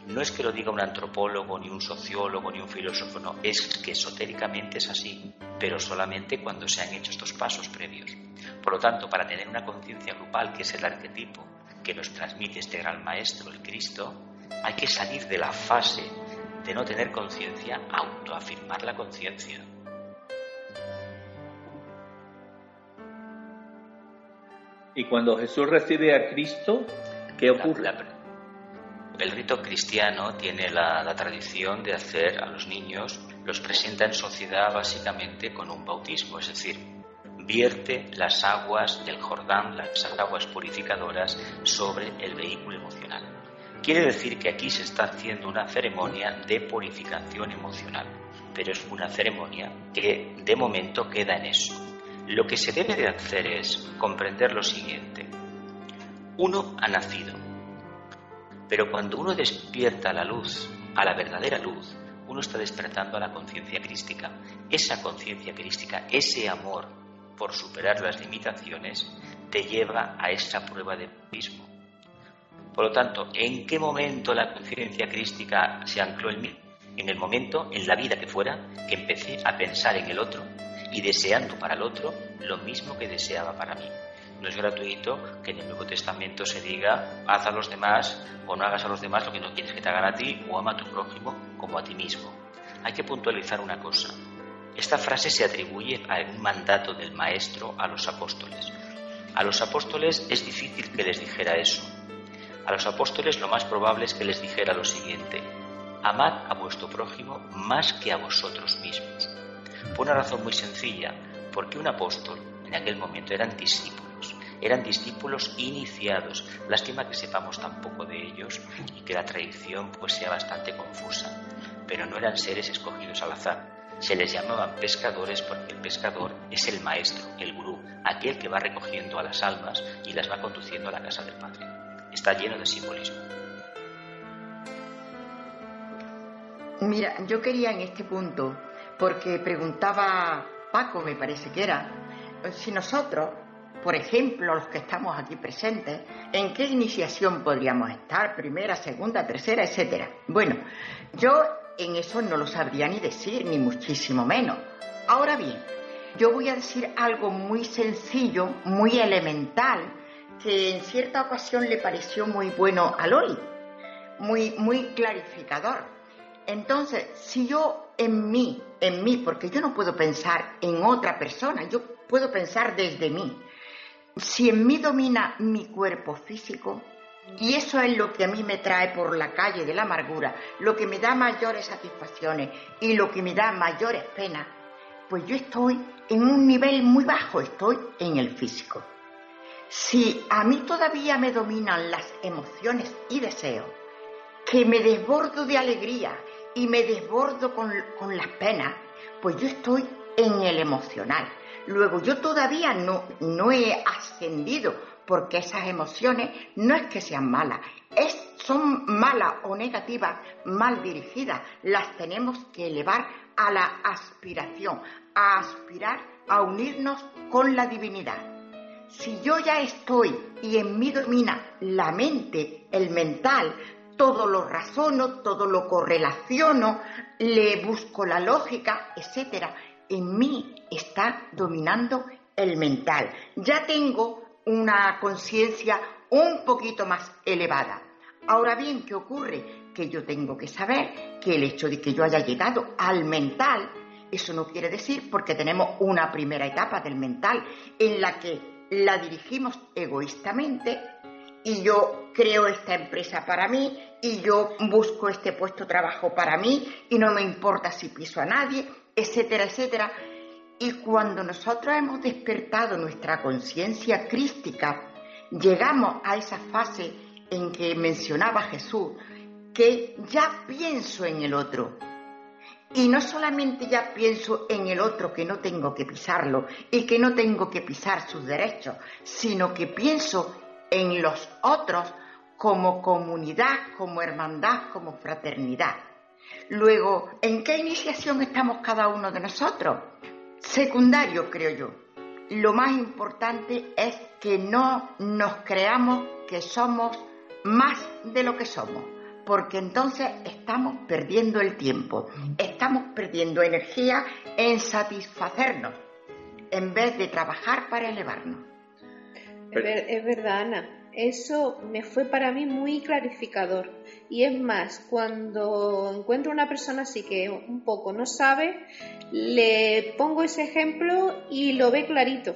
[SPEAKER 5] No es que lo diga un antropólogo, ni un sociólogo, ni un filósofo, no, es que esotéricamente es así, pero solamente cuando se han hecho estos pasos previos. Por lo tanto, para tener una conciencia grupal, que es el arquetipo que nos transmite este gran maestro, el Cristo, hay que salir de la fase de no tener conciencia, autoafirmar la conciencia.
[SPEAKER 3] Y cuando Jesús recibe a Cristo, ¿qué ocurre?
[SPEAKER 5] el rito cristiano tiene la, la, tradición de hacer a los niños, los presenta en sociedad básicamente con un bautismo, es decir, vierte las aguas del Jordán, las aguas purificadoras, sobre el vehículo emocional. Quiere decir que aquí se está haciendo una ceremonia de purificación emocional, pero es una ceremonia que de momento queda en eso. Lo que se debe de hacer es comprender lo siguiente. Uno ha nacido, pero cuando uno despierta a la luz, a la verdadera luz, uno está despertando a la conciencia crística. Esa conciencia crística, ese amor por superar las limitaciones, te lleva a esa prueba de mismo. Por lo tanto, ¿en qué momento la conciencia crística se ancló en mí? En el momento, en la vida que fuera, que empecé a pensar en el otro y deseando para el otro lo mismo que deseaba para mí. No es gratuito que en el Nuevo Testamento se diga haz a los demás o no hagas a los demás lo que no quieres que te hagan a ti o ama a tu prójimo como a ti mismo. Hay que puntualizar una cosa. Esta frase se atribuye a un mandato del Maestro a los apóstoles. A los apóstoles es difícil que les dijera eso. A los apóstoles lo más probable es que les dijera lo siguiente, amad a vuestro prójimo más que a vosotros mismos. Por una razón muy sencilla, porque un apóstol en aquel momento eran discípulos, eran discípulos iniciados. Lástima que sepamos tan poco de ellos y que la tradición pues sea bastante confusa, pero no eran seres escogidos al azar. Se les llamaban pescadores porque el pescador es el maestro, el gurú, aquel que va recogiendo a las almas y las va conduciendo a la casa del Padre. Está lleno de simbolismo.
[SPEAKER 4] Mira, yo quería en este punto, porque preguntaba Paco, me parece que era, si nosotros, por ejemplo, los que estamos aquí presentes, ¿en qué iniciación podríamos estar? Primera, segunda, tercera, etcétera. Bueno, yo en eso no lo sabría ni decir, ni muchísimo menos. Ahora bien, yo voy a decir algo muy sencillo, muy elemental, que en cierta ocasión le pareció muy bueno a Loli, muy, muy clarificador. Entonces, si yo en mí, en mí, porque yo no puedo pensar en otra persona, yo puedo pensar desde mí. Si en mí domina mi cuerpo físico, y eso es lo que a mí me trae por la calle de la amargura, lo que me da mayores satisfacciones y lo que me da mayores penas, pues yo estoy en un nivel muy bajo, estoy en el físico. Si a mí todavía me dominan las emociones y deseos, que me desbordo de alegría y me desbordo con, las penas, pues yo estoy en el emocional. Luego yo todavía no, no he ascendido porque esas emociones no es que sean malas, es, son malas o negativas, mal dirigidas, las tenemos que elevar a la aspiración, a aspirar a unirnos con la divinidad. Si yo ya estoy y en mí domina la mente, el mental, todo lo razono, todo lo correlaciono, le busco la lógica, etc. En mí está dominando el mental. Ya tengo una conciencia un poquito más elevada. Ahora bien, ¿qué ocurre? Que yo tengo que saber que el hecho de que yo haya llegado al mental, eso no quiere decir porque tenemos una primera etapa del mental en la que la dirigimos egoístamente y yo creo esta empresa para mí y yo busco este puesto de trabajo para mí y no me importa si piso a nadie, etcétera, etcétera. Y cuando nosotros hemos despertado nuestra conciencia crística, llegamos a esa fase en que mencionaba Jesús, que ya pienso en el otro. Y no solamente ya pienso en el otro que no tengo que pisarlo y que no tengo que pisar sus derechos, sino que pienso en los otros como comunidad, como hermandad, como fraternidad. Luego, ¿en qué iniciación estamos cada uno de nosotros? Secundario, creo yo. Lo más importante es que no nos creamos que somos más de lo que somos, porque entonces estamos perdiendo el tiempo, estamos perdiendo energía en satisfacernos, en vez de trabajar para elevarnos.
[SPEAKER 2] Es verdad, Ana. Eso me fue para mí muy clarificador. Y es más, cuando encuentro una persona así que un poco no sabe, le pongo ese ejemplo y lo ve clarito.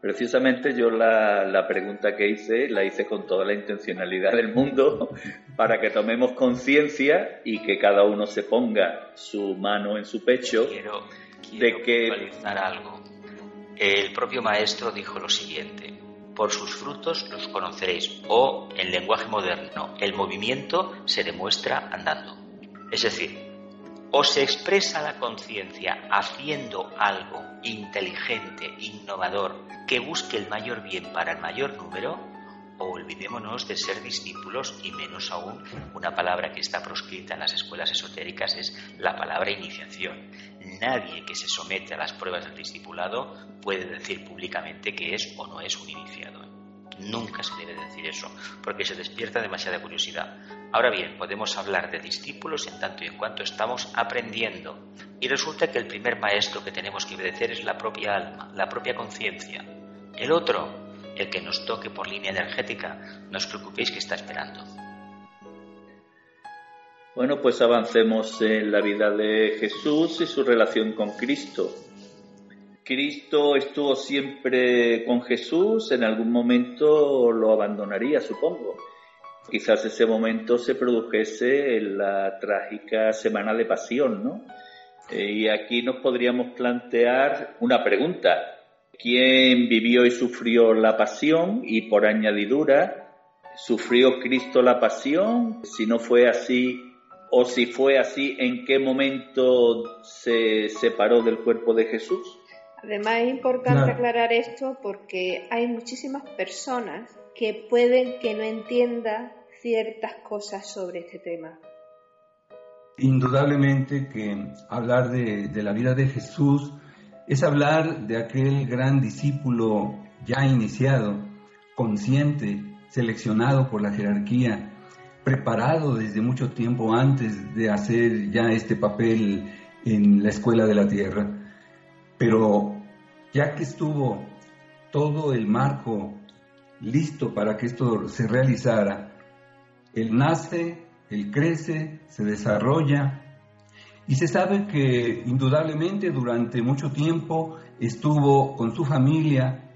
[SPEAKER 3] Precisamente yo la, la, pregunta que hice la hice con toda la intencionalidad del mundo para que tomemos conciencia y que cada uno se ponga su mano en su pecho
[SPEAKER 5] quiero, de que algo el propio maestro dijo lo siguiente, por sus frutos los conoceréis, o en lenguaje moderno, el movimiento se demuestra andando. Es decir, o se expresa la conciencia haciendo algo inteligente, innovador, que busque el mayor bien para el mayor número, o olvidémonos de ser discípulos y menos aún una palabra que está proscrita en las escuelas esotéricas es la palabra iniciación. Nadie que se somete a las pruebas del discipulado puede decir públicamente que es o no es un iniciado. Nunca se debe decir eso, porque se despierta demasiada curiosidad. Ahora bien, podemos hablar de discípulos en tanto y en cuanto estamos aprendiendo. Y resulta que el primer maestro que tenemos que obedecer es la propia alma, la propia conciencia. El otro el que nos toque por línea energética, no os preocupéis que está esperando.
[SPEAKER 3] Bueno, pues avancemos en la vida de Jesús y su relación con Cristo. Cristo estuvo siempre con Jesús, en algún momento lo abandonaría, supongo. Quizás ese momento se produjese en la trágica semana de pasión, ¿no? Eh, y aquí nos podríamos plantear una pregunta. ¿Quién vivió y sufrió la pasión? Y por añadidura, ¿sufrió Cristo la pasión? Si no fue así, o si fue así, ¿en qué momento se separó del cuerpo de Jesús?
[SPEAKER 2] Además es importante aclarar esto porque hay muchísimas personas que pueden que no entiendan ciertas cosas sobre este tema.
[SPEAKER 6] Indudablemente que hablar de, de la vida de Jesús es hablar de aquel gran discípulo ya iniciado, consciente, seleccionado por la jerarquía, preparado desde mucho tiempo antes de hacer ya este papel en la escuela de la tierra. Pero ya que estuvo todo el marco listo para que esto se realizara, él nace, él crece, se desarrolla y se sabe que indudablemente durante mucho tiempo estuvo con su familia,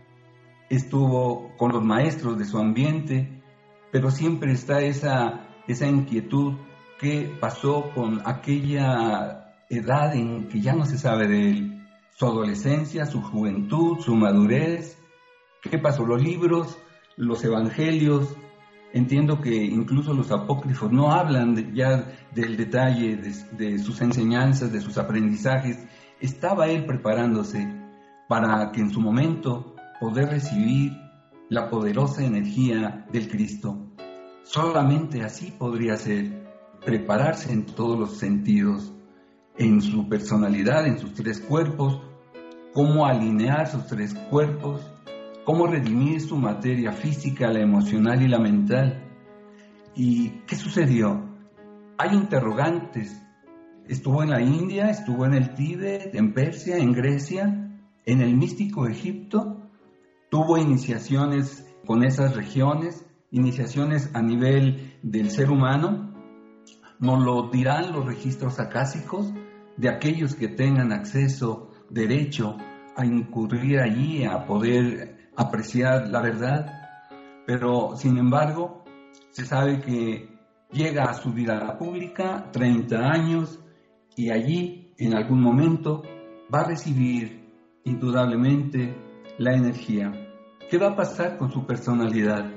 [SPEAKER 6] estuvo con los maestros de su ambiente, pero siempre está esa, esa inquietud que pasó con aquella edad en que ya no se sabe de él su adolescencia, su juventud, su madurez, qué pasó, los libros, los evangelios, entiendo que incluso los apócrifos no hablan ya del detalle de, sus enseñanzas, de sus aprendizajes, estaba él preparándose para que en su momento poder recibir la poderosa energía del Cristo. Solamente así podría ser, prepararse en todos los sentidos en su personalidad, en sus tres cuerpos, cómo alinear sus tres cuerpos, cómo redimir su materia física, la emocional y la mental. ¿Y qué sucedió? Hay interrogantes. Estuvo en la India, estuvo en el Tíbet, en Persia, en Grecia, en el místico Egipto, tuvo iniciaciones con esas regiones, iniciaciones a nivel del ser humano, nos lo dirán los registros acásicos de aquellos que tengan acceso, derecho a incurrir allí, a poder apreciar la verdad. Pero, sin embargo, se sabe que llega a su vida pública 30 años y allí, en algún momento, va a recibir indudablemente la energía. ¿Qué va a pasar con su personalidad?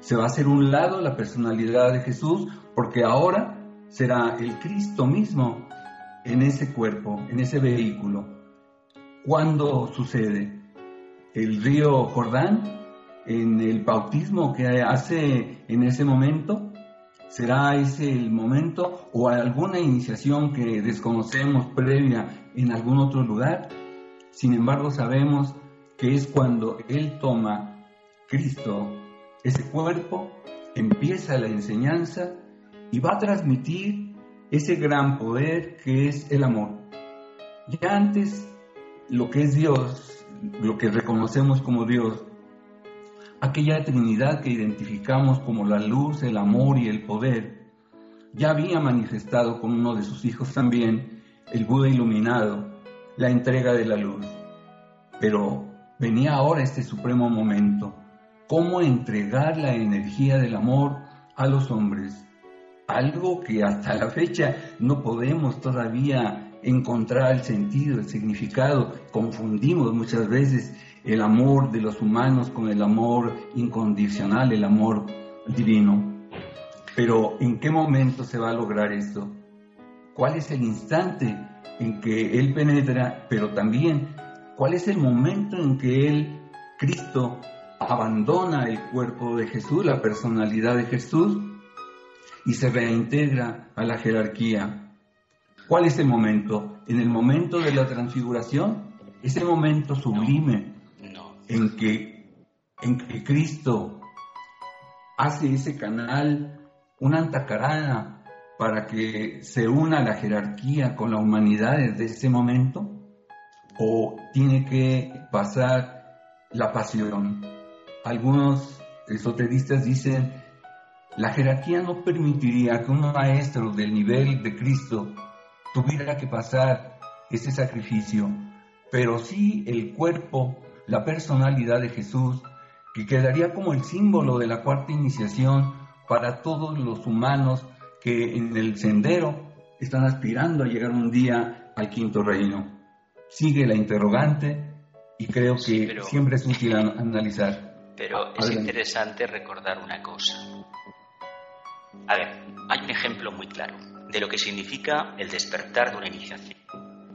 [SPEAKER 6] Se va a hacer un lado la personalidad de Jesús porque ahora será el Cristo mismo en ese cuerpo, en ese vehículo. ¿Cuándo sucede? El río Jordán, en el bautismo que hace en ese momento, ¿será ese el momento o alguna iniciación que desconocemos previa en algún otro lugar? Sin embargo, sabemos que es cuando Él toma Cristo, ese cuerpo, empieza la enseñanza y va a transmitir ese gran poder que es el amor. Ya antes, lo que es Dios, lo que reconocemos como Dios, aquella Trinidad que identificamos como la luz, el amor y el poder, ya había manifestado con uno de sus hijos también, el Buda iluminado, la entrega de la luz. Pero venía ahora este supremo momento, cómo entregar la energía del amor a los hombres algo que hasta la fecha no podemos todavía encontrar el sentido, el significado. Confundimos muchas veces el amor de los humanos con el amor incondicional, el amor divino. Pero ¿en qué momento se va a lograr esto? ¿Cuál es el instante en que Él penetra, pero también cuál es el momento en que Él, Cristo, abandona el cuerpo de Jesús, la personalidad de Jesús? Y se reintegra a la jerarquía. ¿Cuál es el momento? En el momento de la transfiguración, ese momento sublime en que, en que Cristo hace ese canal, una antacarana, para que se una la jerarquía con la humanidad desde ese momento, o tiene que pasar la pasión. Algunos esoteristas dicen la jerarquía no permitiría que un maestro del nivel de Cristo tuviera que pasar ese sacrificio, pero sí el cuerpo, la personalidad de Jesús, que quedaría como el símbolo de la cuarta iniciación para todos los humanos que en el sendero están aspirando a llegar un día al quinto reino. Sigue la interrogante y creo que siempre es útil analizar.
[SPEAKER 5] Pero es interesante recordar una cosa. A ver, hay un ejemplo muy claro de lo que significa el despertar de una iniciación.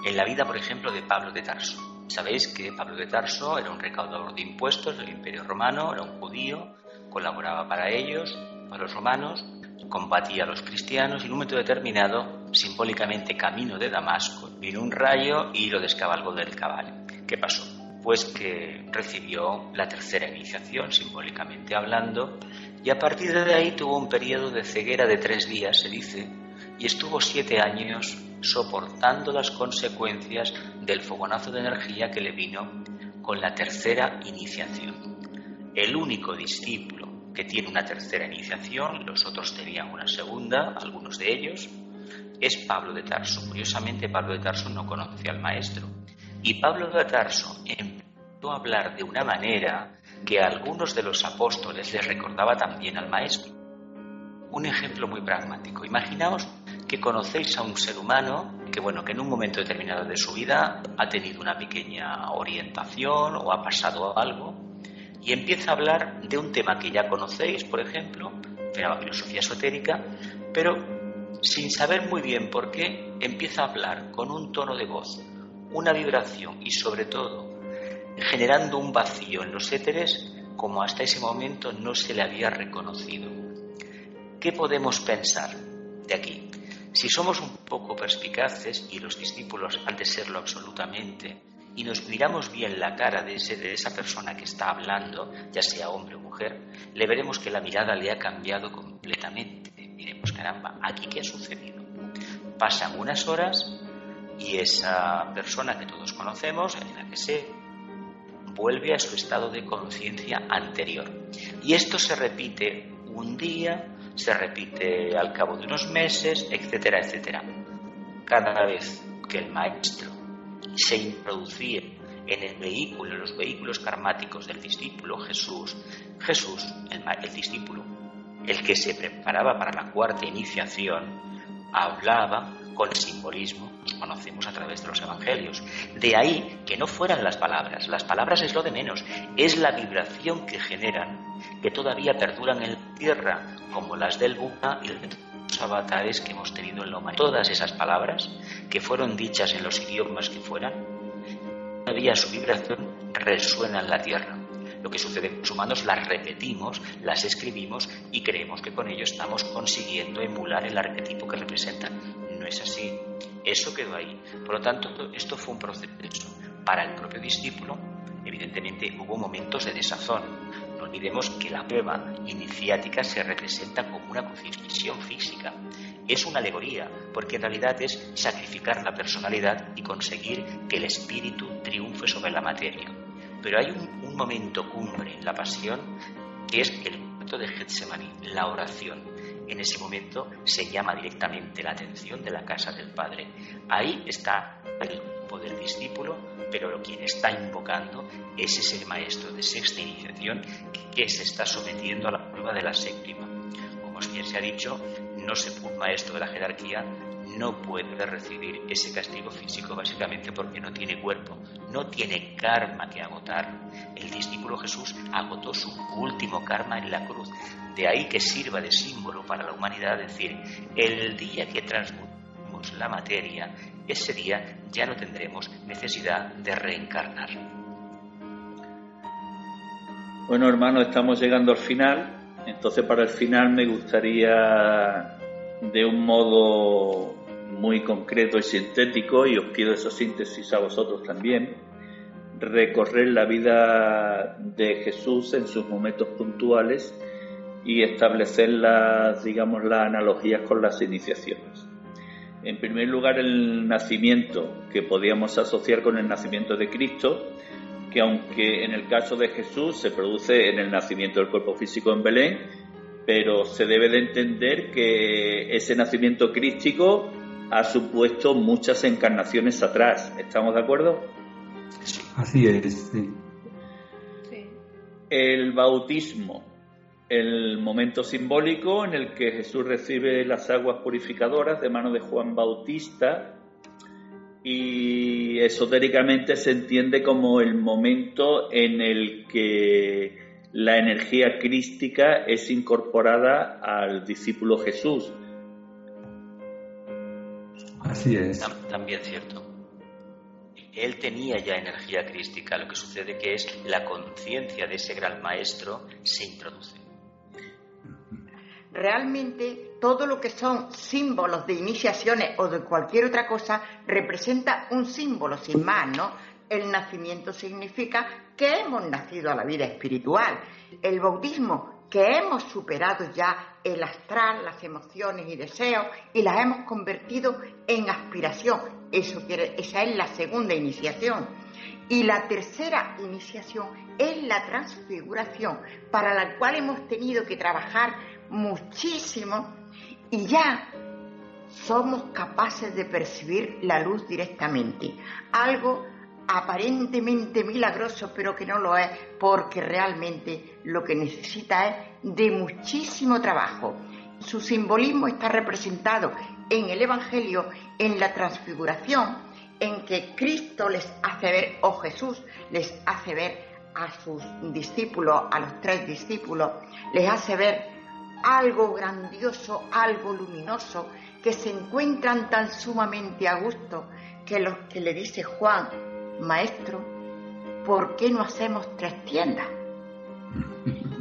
[SPEAKER 5] En la vida, por ejemplo, de Pablo de Tarso. Sabéis que Pablo de Tarso era un recaudador de impuestos del Imperio Romano, era un judío, colaboraba para ellos, para los romanos, combatía a los cristianos y en un momento determinado, simbólicamente camino de Damasco, vino un rayo y lo descabalgó del caballo. ¿Qué pasó? Pues que recibió la tercera iniciación, simbólicamente hablando, y a partir de ahí tuvo un periodo de ceguera de tres días, se dice, y estuvo siete años soportando las consecuencias del fogonazo de energía que le vino con la tercera iniciación. El único discípulo que tiene una tercera iniciación, los otros tenían una segunda, algunos de ellos, es Pablo de Tarso. Curiosamente, Pablo de Tarso no conocía al maestro. Y Pablo de Tarso empezó a hablar de una manera que a algunos de los apóstoles les recordaba también al maestro. Un ejemplo muy pragmático. Imaginaos que conocéis a un ser humano que bueno, que en un momento determinado de su vida ha tenido una pequeña orientación o ha pasado algo y empieza a hablar de un tema que ya conocéis, por ejemplo, la filosofía esotérica, pero sin saber muy bien por qué empieza a hablar con un tono de voz, una vibración y sobre todo generando un vacío en los éteres como hasta ese momento no se le había reconocido. ¿Qué podemos pensar de aquí? Si somos un poco perspicaces, y los discípulos han de serlo absolutamente, y nos miramos bien la cara de, ese, de esa persona que está hablando, ya sea hombre o mujer, le veremos que la mirada le ha cambiado completamente. Miremos, caramba, ¿aquí qué ha sucedido? Pasan unas horas y esa persona que todos conocemos, en la que sé, vuelve a su estado de conciencia anterior. Y esto se repite un día, se repite al cabo de unos meses, etcétera, etcétera. Cada vez que el maestro se introducía en el vehículo, en los vehículos karmáticos del discípulo Jesús, Jesús, el, el discípulo, el que se preparaba para la cuarta iniciación, hablaba con el simbolismo conocemos a través de los evangelios. De ahí que no fueran las palabras, las palabras es lo de menos, es la vibración que generan, que todavía perduran en la tierra, como las del Buda y los avatares que hemos tenido en la humanidad. Todas esas palabras que fueron dichas en los idiomas que fueran, todavía su vibración resuena en la tierra. Lo que sucede con los humanos las repetimos, las escribimos y creemos que con ello estamos consiguiendo emular el arquetipo que representan no es así. Eso quedó ahí. Por lo tanto, esto fue un proceso. Para el propio discípulo, evidentemente hubo momentos de desazón. No olvidemos que la prueba iniciática se representa como una confesión física. Es una alegoría, porque en realidad es sacrificar la personalidad y conseguir que el espíritu triunfe sobre la materia. Pero hay un, un momento cumbre en la pasión que es el momento de Getsemaní, la oración en ese momento se llama directamente la atención de la casa del Padre. Ahí está el grupo del discípulo, pero quien está invocando es ese maestro de sexta iniciación que se está sometiendo a la prueba de la séptima. Como bien se ha dicho, no se un maestro de la jerarquía no puede recibir ese castigo físico básicamente porque no tiene cuerpo, no tiene karma que agotar. El discípulo Jesús agotó su último karma en la cruz. De ahí que sirva de símbolo para la humanidad decir, el día que transmutamos la materia, ese día ya no tendremos necesidad de reencarnar.
[SPEAKER 3] Bueno, hermano, estamos llegando al final. Entonces, para el final me gustaría, de un modo muy concreto y sintético, y os pido esa síntesis a vosotros también, recorrer la vida de Jesús en sus momentos puntuales y establecer las, digamos, las analogías con las iniciaciones. En primer lugar, el nacimiento, que podíamos asociar con el nacimiento de Cristo, que aunque en el caso de Jesús se produce en el nacimiento del cuerpo físico en Belén, pero se debe de entender que ese nacimiento crístico ha supuesto muchas encarnaciones atrás. ¿Estamos de acuerdo?
[SPEAKER 6] Así es, sí.
[SPEAKER 3] El bautismo, el momento simbólico en el que Jesús recibe las aguas purificadoras de mano de Juan Bautista y esotéricamente se entiende como el momento en el que la energía crística es incorporada al discípulo Jesús.
[SPEAKER 6] Así es.
[SPEAKER 5] También cierto. Él tenía ya energía crística, lo que sucede que es la conciencia de ese gran maestro se introduce.
[SPEAKER 4] Realmente todo lo que son símbolos de iniciaciones o de cualquier otra cosa representa un símbolo sin más. El nacimiento significa que hemos nacido a la vida espiritual. El bautismo, que hemos superado ya el astral, las emociones y deseos y las hemos convertido en aspiración. Eso quiere, esa es la segunda iniciación. Y la tercera iniciación es la transfiguración, para la cual hemos tenido que trabajar muchísimo y ya somos capaces de percibir la luz directamente. Algo aparentemente milagroso, pero que no lo es, porque realmente lo que necesita es de muchísimo trabajo. Su simbolismo está representado en el Evangelio, en la transfiguración, en que Cristo les hace ver, o Jesús les hace ver a sus discípulos, a los tres discípulos, les hace ver algo grandioso, algo luminoso, que se encuentran tan sumamente a gusto que lo que le dice Juan, maestro, ¿por qué no hacemos tres tiendas?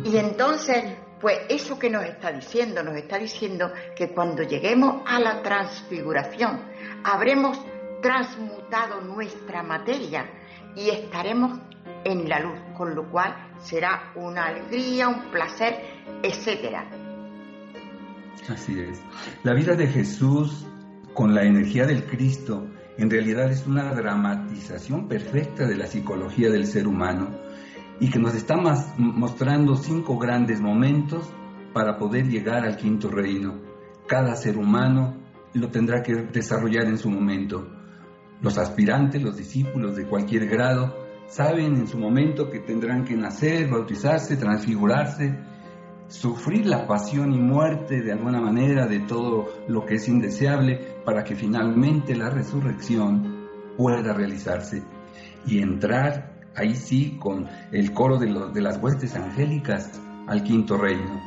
[SPEAKER 4] Y entonces, pues eso que nos está diciendo, nos está diciendo que cuando lleguemos a la transfiguración, habremos transmutado nuestra materia y estaremos en la luz, con lo cual será una alegría, un placer, etcétera.
[SPEAKER 6] Así es. La vida de Jesús con la energía del Cristo en realidad es una dramatización perfecta de la psicología del ser humano y que nos está mostrando cinco grandes momentos para poder llegar al quinto reino. Cada ser humano lo tendrá que desarrollar en su momento. Los aspirantes, los discípulos de cualquier grado, saben en su momento que tendrán que nacer, bautizarse, transfigurarse, sufrir la pasión y muerte de alguna manera de todo lo que es indeseable para que finalmente la resurrección pueda realizarse y entrar ahí sí con el coro de, de las huestes angélicas al quinto reino.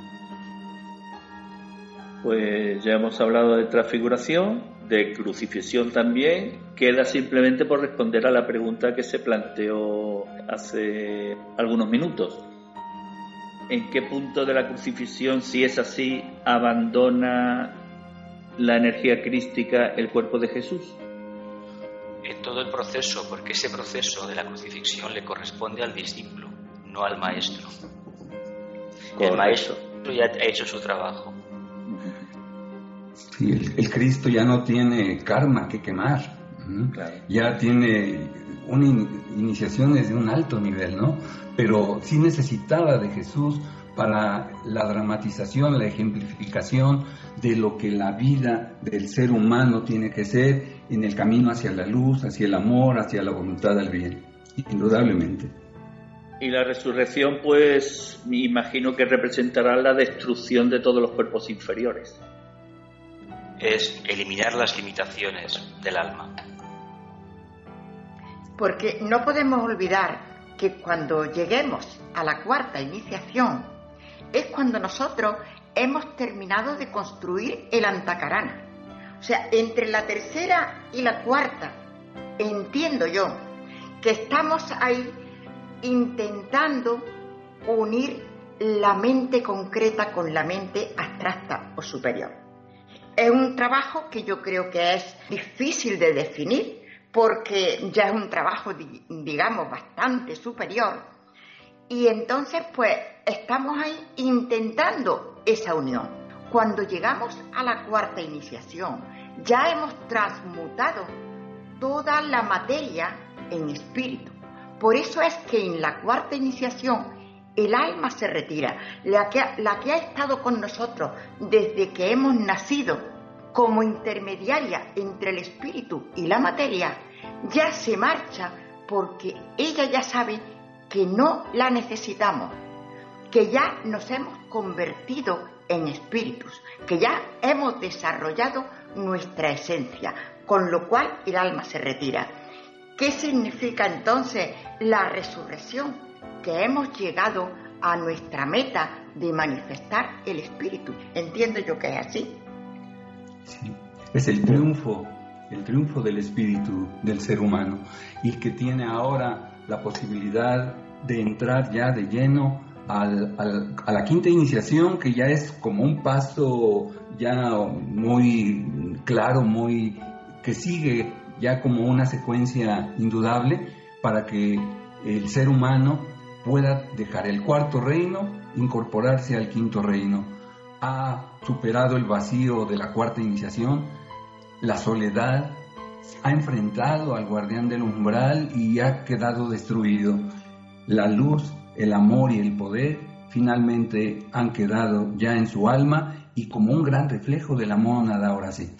[SPEAKER 3] Pues ya hemos hablado de transfiguración, de crucifixión también. Queda simplemente por responder a la pregunta que se planteó hace algunos minutos en qué punto de la crucifixión, si es así, abandona la energía crística el cuerpo de Jesús?
[SPEAKER 5] En todo el proceso, porque ese proceso de la crucifixión le corresponde al discípulo, no al maestro. El maestro ya ha hecho su trabajo.
[SPEAKER 6] Sí, el, Cristo ya no tiene karma que quemar. Ya tiene una iniciación de un alto nivel, ¿no? pero sí necesitaba de Jesús para la dramatización, la ejemplificación de lo que la vida del ser humano tiene que ser en el camino hacia la luz, hacia el amor, hacia la voluntad del bien, indudablemente.
[SPEAKER 3] Y la resurrección, pues, me imagino que representará la destrucción de todos los cuerpos inferiores.
[SPEAKER 5] Es eliminar las limitaciones del alma.
[SPEAKER 4] Porque no podemos olvidar que cuando lleguemos a la cuarta iniciación es cuando nosotros hemos terminado de construir el antacarana. O sea, entre la tercera y la cuarta, entiendo yo que estamos ahí intentando unir la mente concreta con la mente abstracta o superior. Es un trabajo que yo creo que es difícil de definir porque ya es un trabajo, digamos, bastante superior. Y entonces, pues, estamos ahí intentando esa unión. Cuando llegamos a la cuarta iniciación, ya hemos transmutado toda la materia en espíritu. Por eso es que en la cuarta iniciación el alma se retira, la que, la que ha estado con nosotros desde que hemos nacido como intermediaria entre el espíritu y la materia, ya se marcha porque ella ya sabe que no la necesitamos, que ya nos hemos convertido en espíritus, que ya hemos desarrollado nuestra esencia, con lo cual el alma se retira. ¿Qué significa entonces la resurrección? Que hemos llegado a nuestra meta de manifestar el espíritu. Entiendo yo que es así.
[SPEAKER 6] Es el triunfo, el triunfo del espíritu del ser humano y que tiene ahora la posibilidad de entrar ya de lleno al, a la quinta iniciación, que ya es como un paso ya muy claro, muy que sigue ya como una secuencia indudable para que el ser humano pueda dejar el cuarto reino, incorporarse al quinto reino. Superado el vacío de la cuarta iniciación, la soledad, ha enfrentado al guardián del umbral y ha quedado destruido. La luz, el amor y el poder finalmente han quedado ya en su alma y como un gran reflejo de la mónada ahora sí.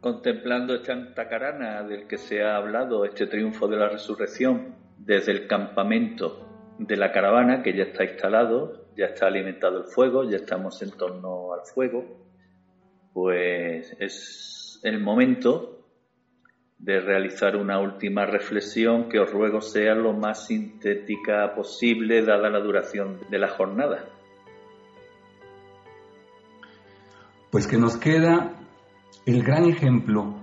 [SPEAKER 3] Contemplando esta tacarana del que se ha hablado, este triunfo de la resurrección, desde el campamento de la caravana que ya está instalado, ya está alimentado el fuego, ya estamos en torno al fuego, pues es el momento de realizar una última reflexión que os ruego sea lo más sintética posible dada la duración de la jornada.
[SPEAKER 6] Pues que nos queda el gran ejemplo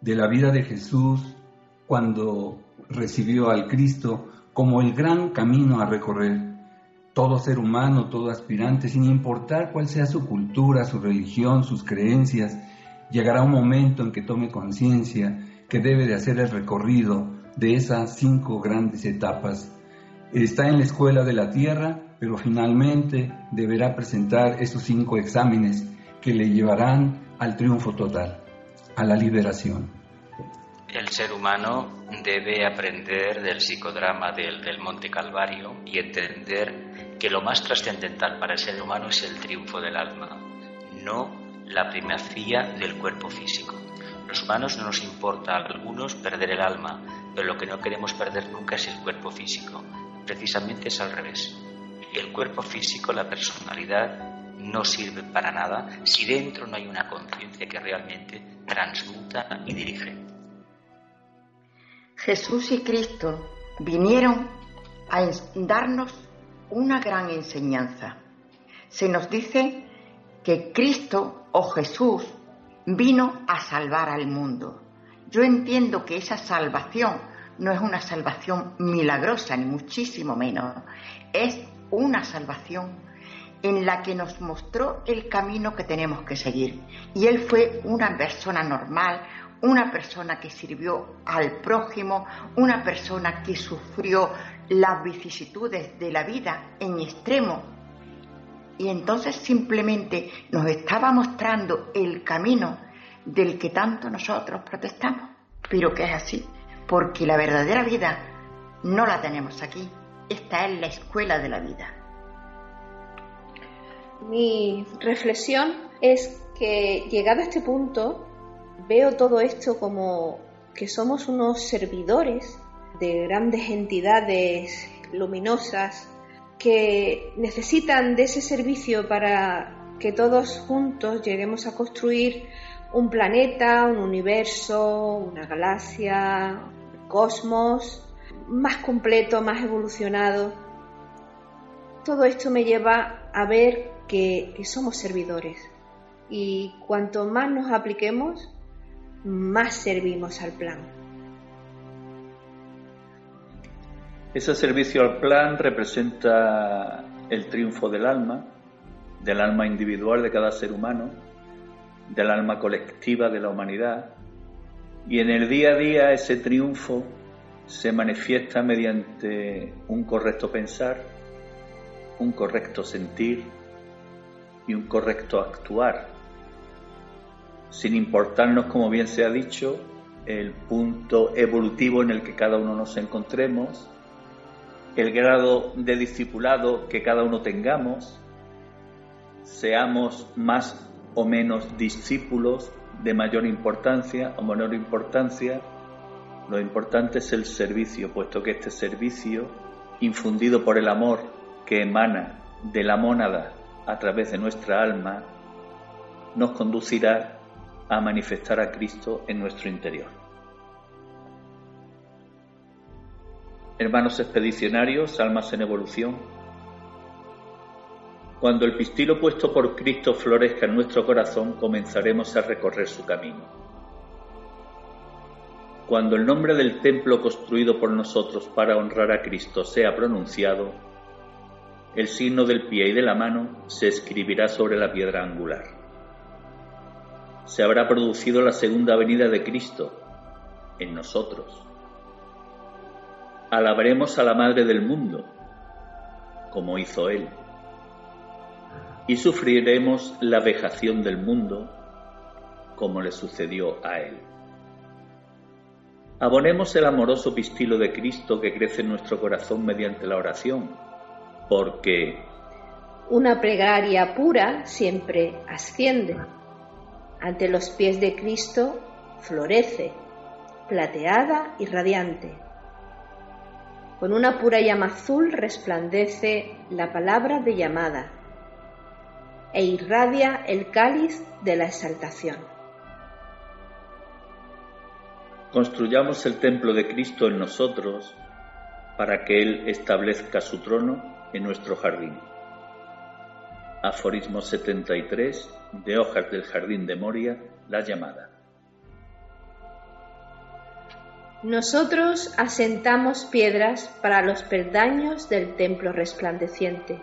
[SPEAKER 6] de la vida de Jesús cuando recibió al Cristo como el gran camino a recorrer. Todo ser humano, todo aspirante, sin importar cuál sea su cultura, su religión, sus creencias, llegará un momento en que tome conciencia que debe de hacer el recorrido de esas cinco grandes etapas. Está en la escuela de la tierra, pero finalmente deberá presentar esos cinco exámenes que le llevarán al triunfo total, a la liberación.
[SPEAKER 5] El ser humano debe aprender del psicodrama del, del, Monte Calvario y entender que lo más trascendental para el ser humano es el triunfo del alma, no la primacía del cuerpo físico. Los humanos no nos importa a algunos perder el alma, pero lo que no queremos perder nunca es el cuerpo físico. Precisamente es al revés. El cuerpo físico, la personalidad, no sirve para nada si dentro no hay una conciencia que realmente transmuta y dirige.
[SPEAKER 4] Jesús y Cristo vinieron a darnos una gran enseñanza. Se nos dice que Cristo o Jesús vino a salvar al mundo. Yo entiendo que esa salvación no es una salvación milagrosa, ni muchísimo menos. Es una salvación en la que nos mostró el camino que tenemos que seguir. Y Él fue una persona normal, una persona que sirvió al prójimo, una persona que sufrió las vicisitudes de la vida en extremo. Y entonces simplemente nos estaba mostrando el camino del que tanto nosotros protestamos, pero que es así, porque la verdadera vida no la tenemos aquí, esta es la escuela de la vida.
[SPEAKER 2] Mi reflexión es que llegado a este punto, veo todo esto como que somos unos servidores de grandes entidades luminosas que necesitan de ese servicio para que todos juntos lleguemos a construir un planeta, un universo, una galaxia, un cosmos más completo, más evolucionado. Todo esto me lleva a ver que, que somos servidores y cuanto más nos apliquemos, más servimos al plan.
[SPEAKER 3] Ese servicio al plan representa el triunfo del alma, del alma individual de cada ser humano, del alma colectiva de la humanidad, y en el día a día ese triunfo se manifiesta mediante un correcto pensar, un correcto sentir y un correcto actuar. Sin importarnos, como bien se ha dicho, el punto evolutivo en el que cada uno nos encontremos, el grado de discipulado que cada uno tengamos, seamos más o menos discípulos de mayor importancia o menor importancia, Lo importante es el servicio, puesto que este servicio, infundido por el amor que emana de la mónada a través de nuestra alma, nos conducirá a manifestar a Cristo en nuestro interior. Hermanos expedicionarios, almas en evolución, cuando el pistilo puesto por Cristo florezca en nuestro corazón, comenzaremos a recorrer su camino cuando el nombre del templo construido por nosotros para honrar a Cristo sea pronunciado, el signo del pie y de la mano se escribirá sobre la piedra angular. Se habrá producido la segunda venida de Cristo en nosotros. Alabaremos a la Madre del mundo, como hizo Él, y sufriremos la vejación del mundo, como le sucedió a Él. Abonemos el amoroso pistilo de Cristo que crece en nuestro corazón mediante la oración, porque
[SPEAKER 2] una plegaria pura siempre asciende. Ante los pies de Cristo florece, plateada y radiante. Con una pura llama azul resplandece la palabra de llamada e irradia el cáliz de la exaltación.
[SPEAKER 3] Construyamos el templo de Cristo en nosotros para que Él establezca su trono en nuestro jardín. Aforismo 73 de Hojas del Jardín de Moria, la llamada.
[SPEAKER 2] Nosotros asentamos piedras para los peldaños del templo resplandeciente.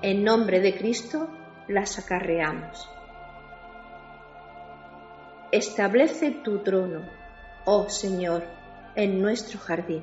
[SPEAKER 2] En nombre de Cristo las acarreamos. Establece tu trono oh Señor, en nuestro jardín.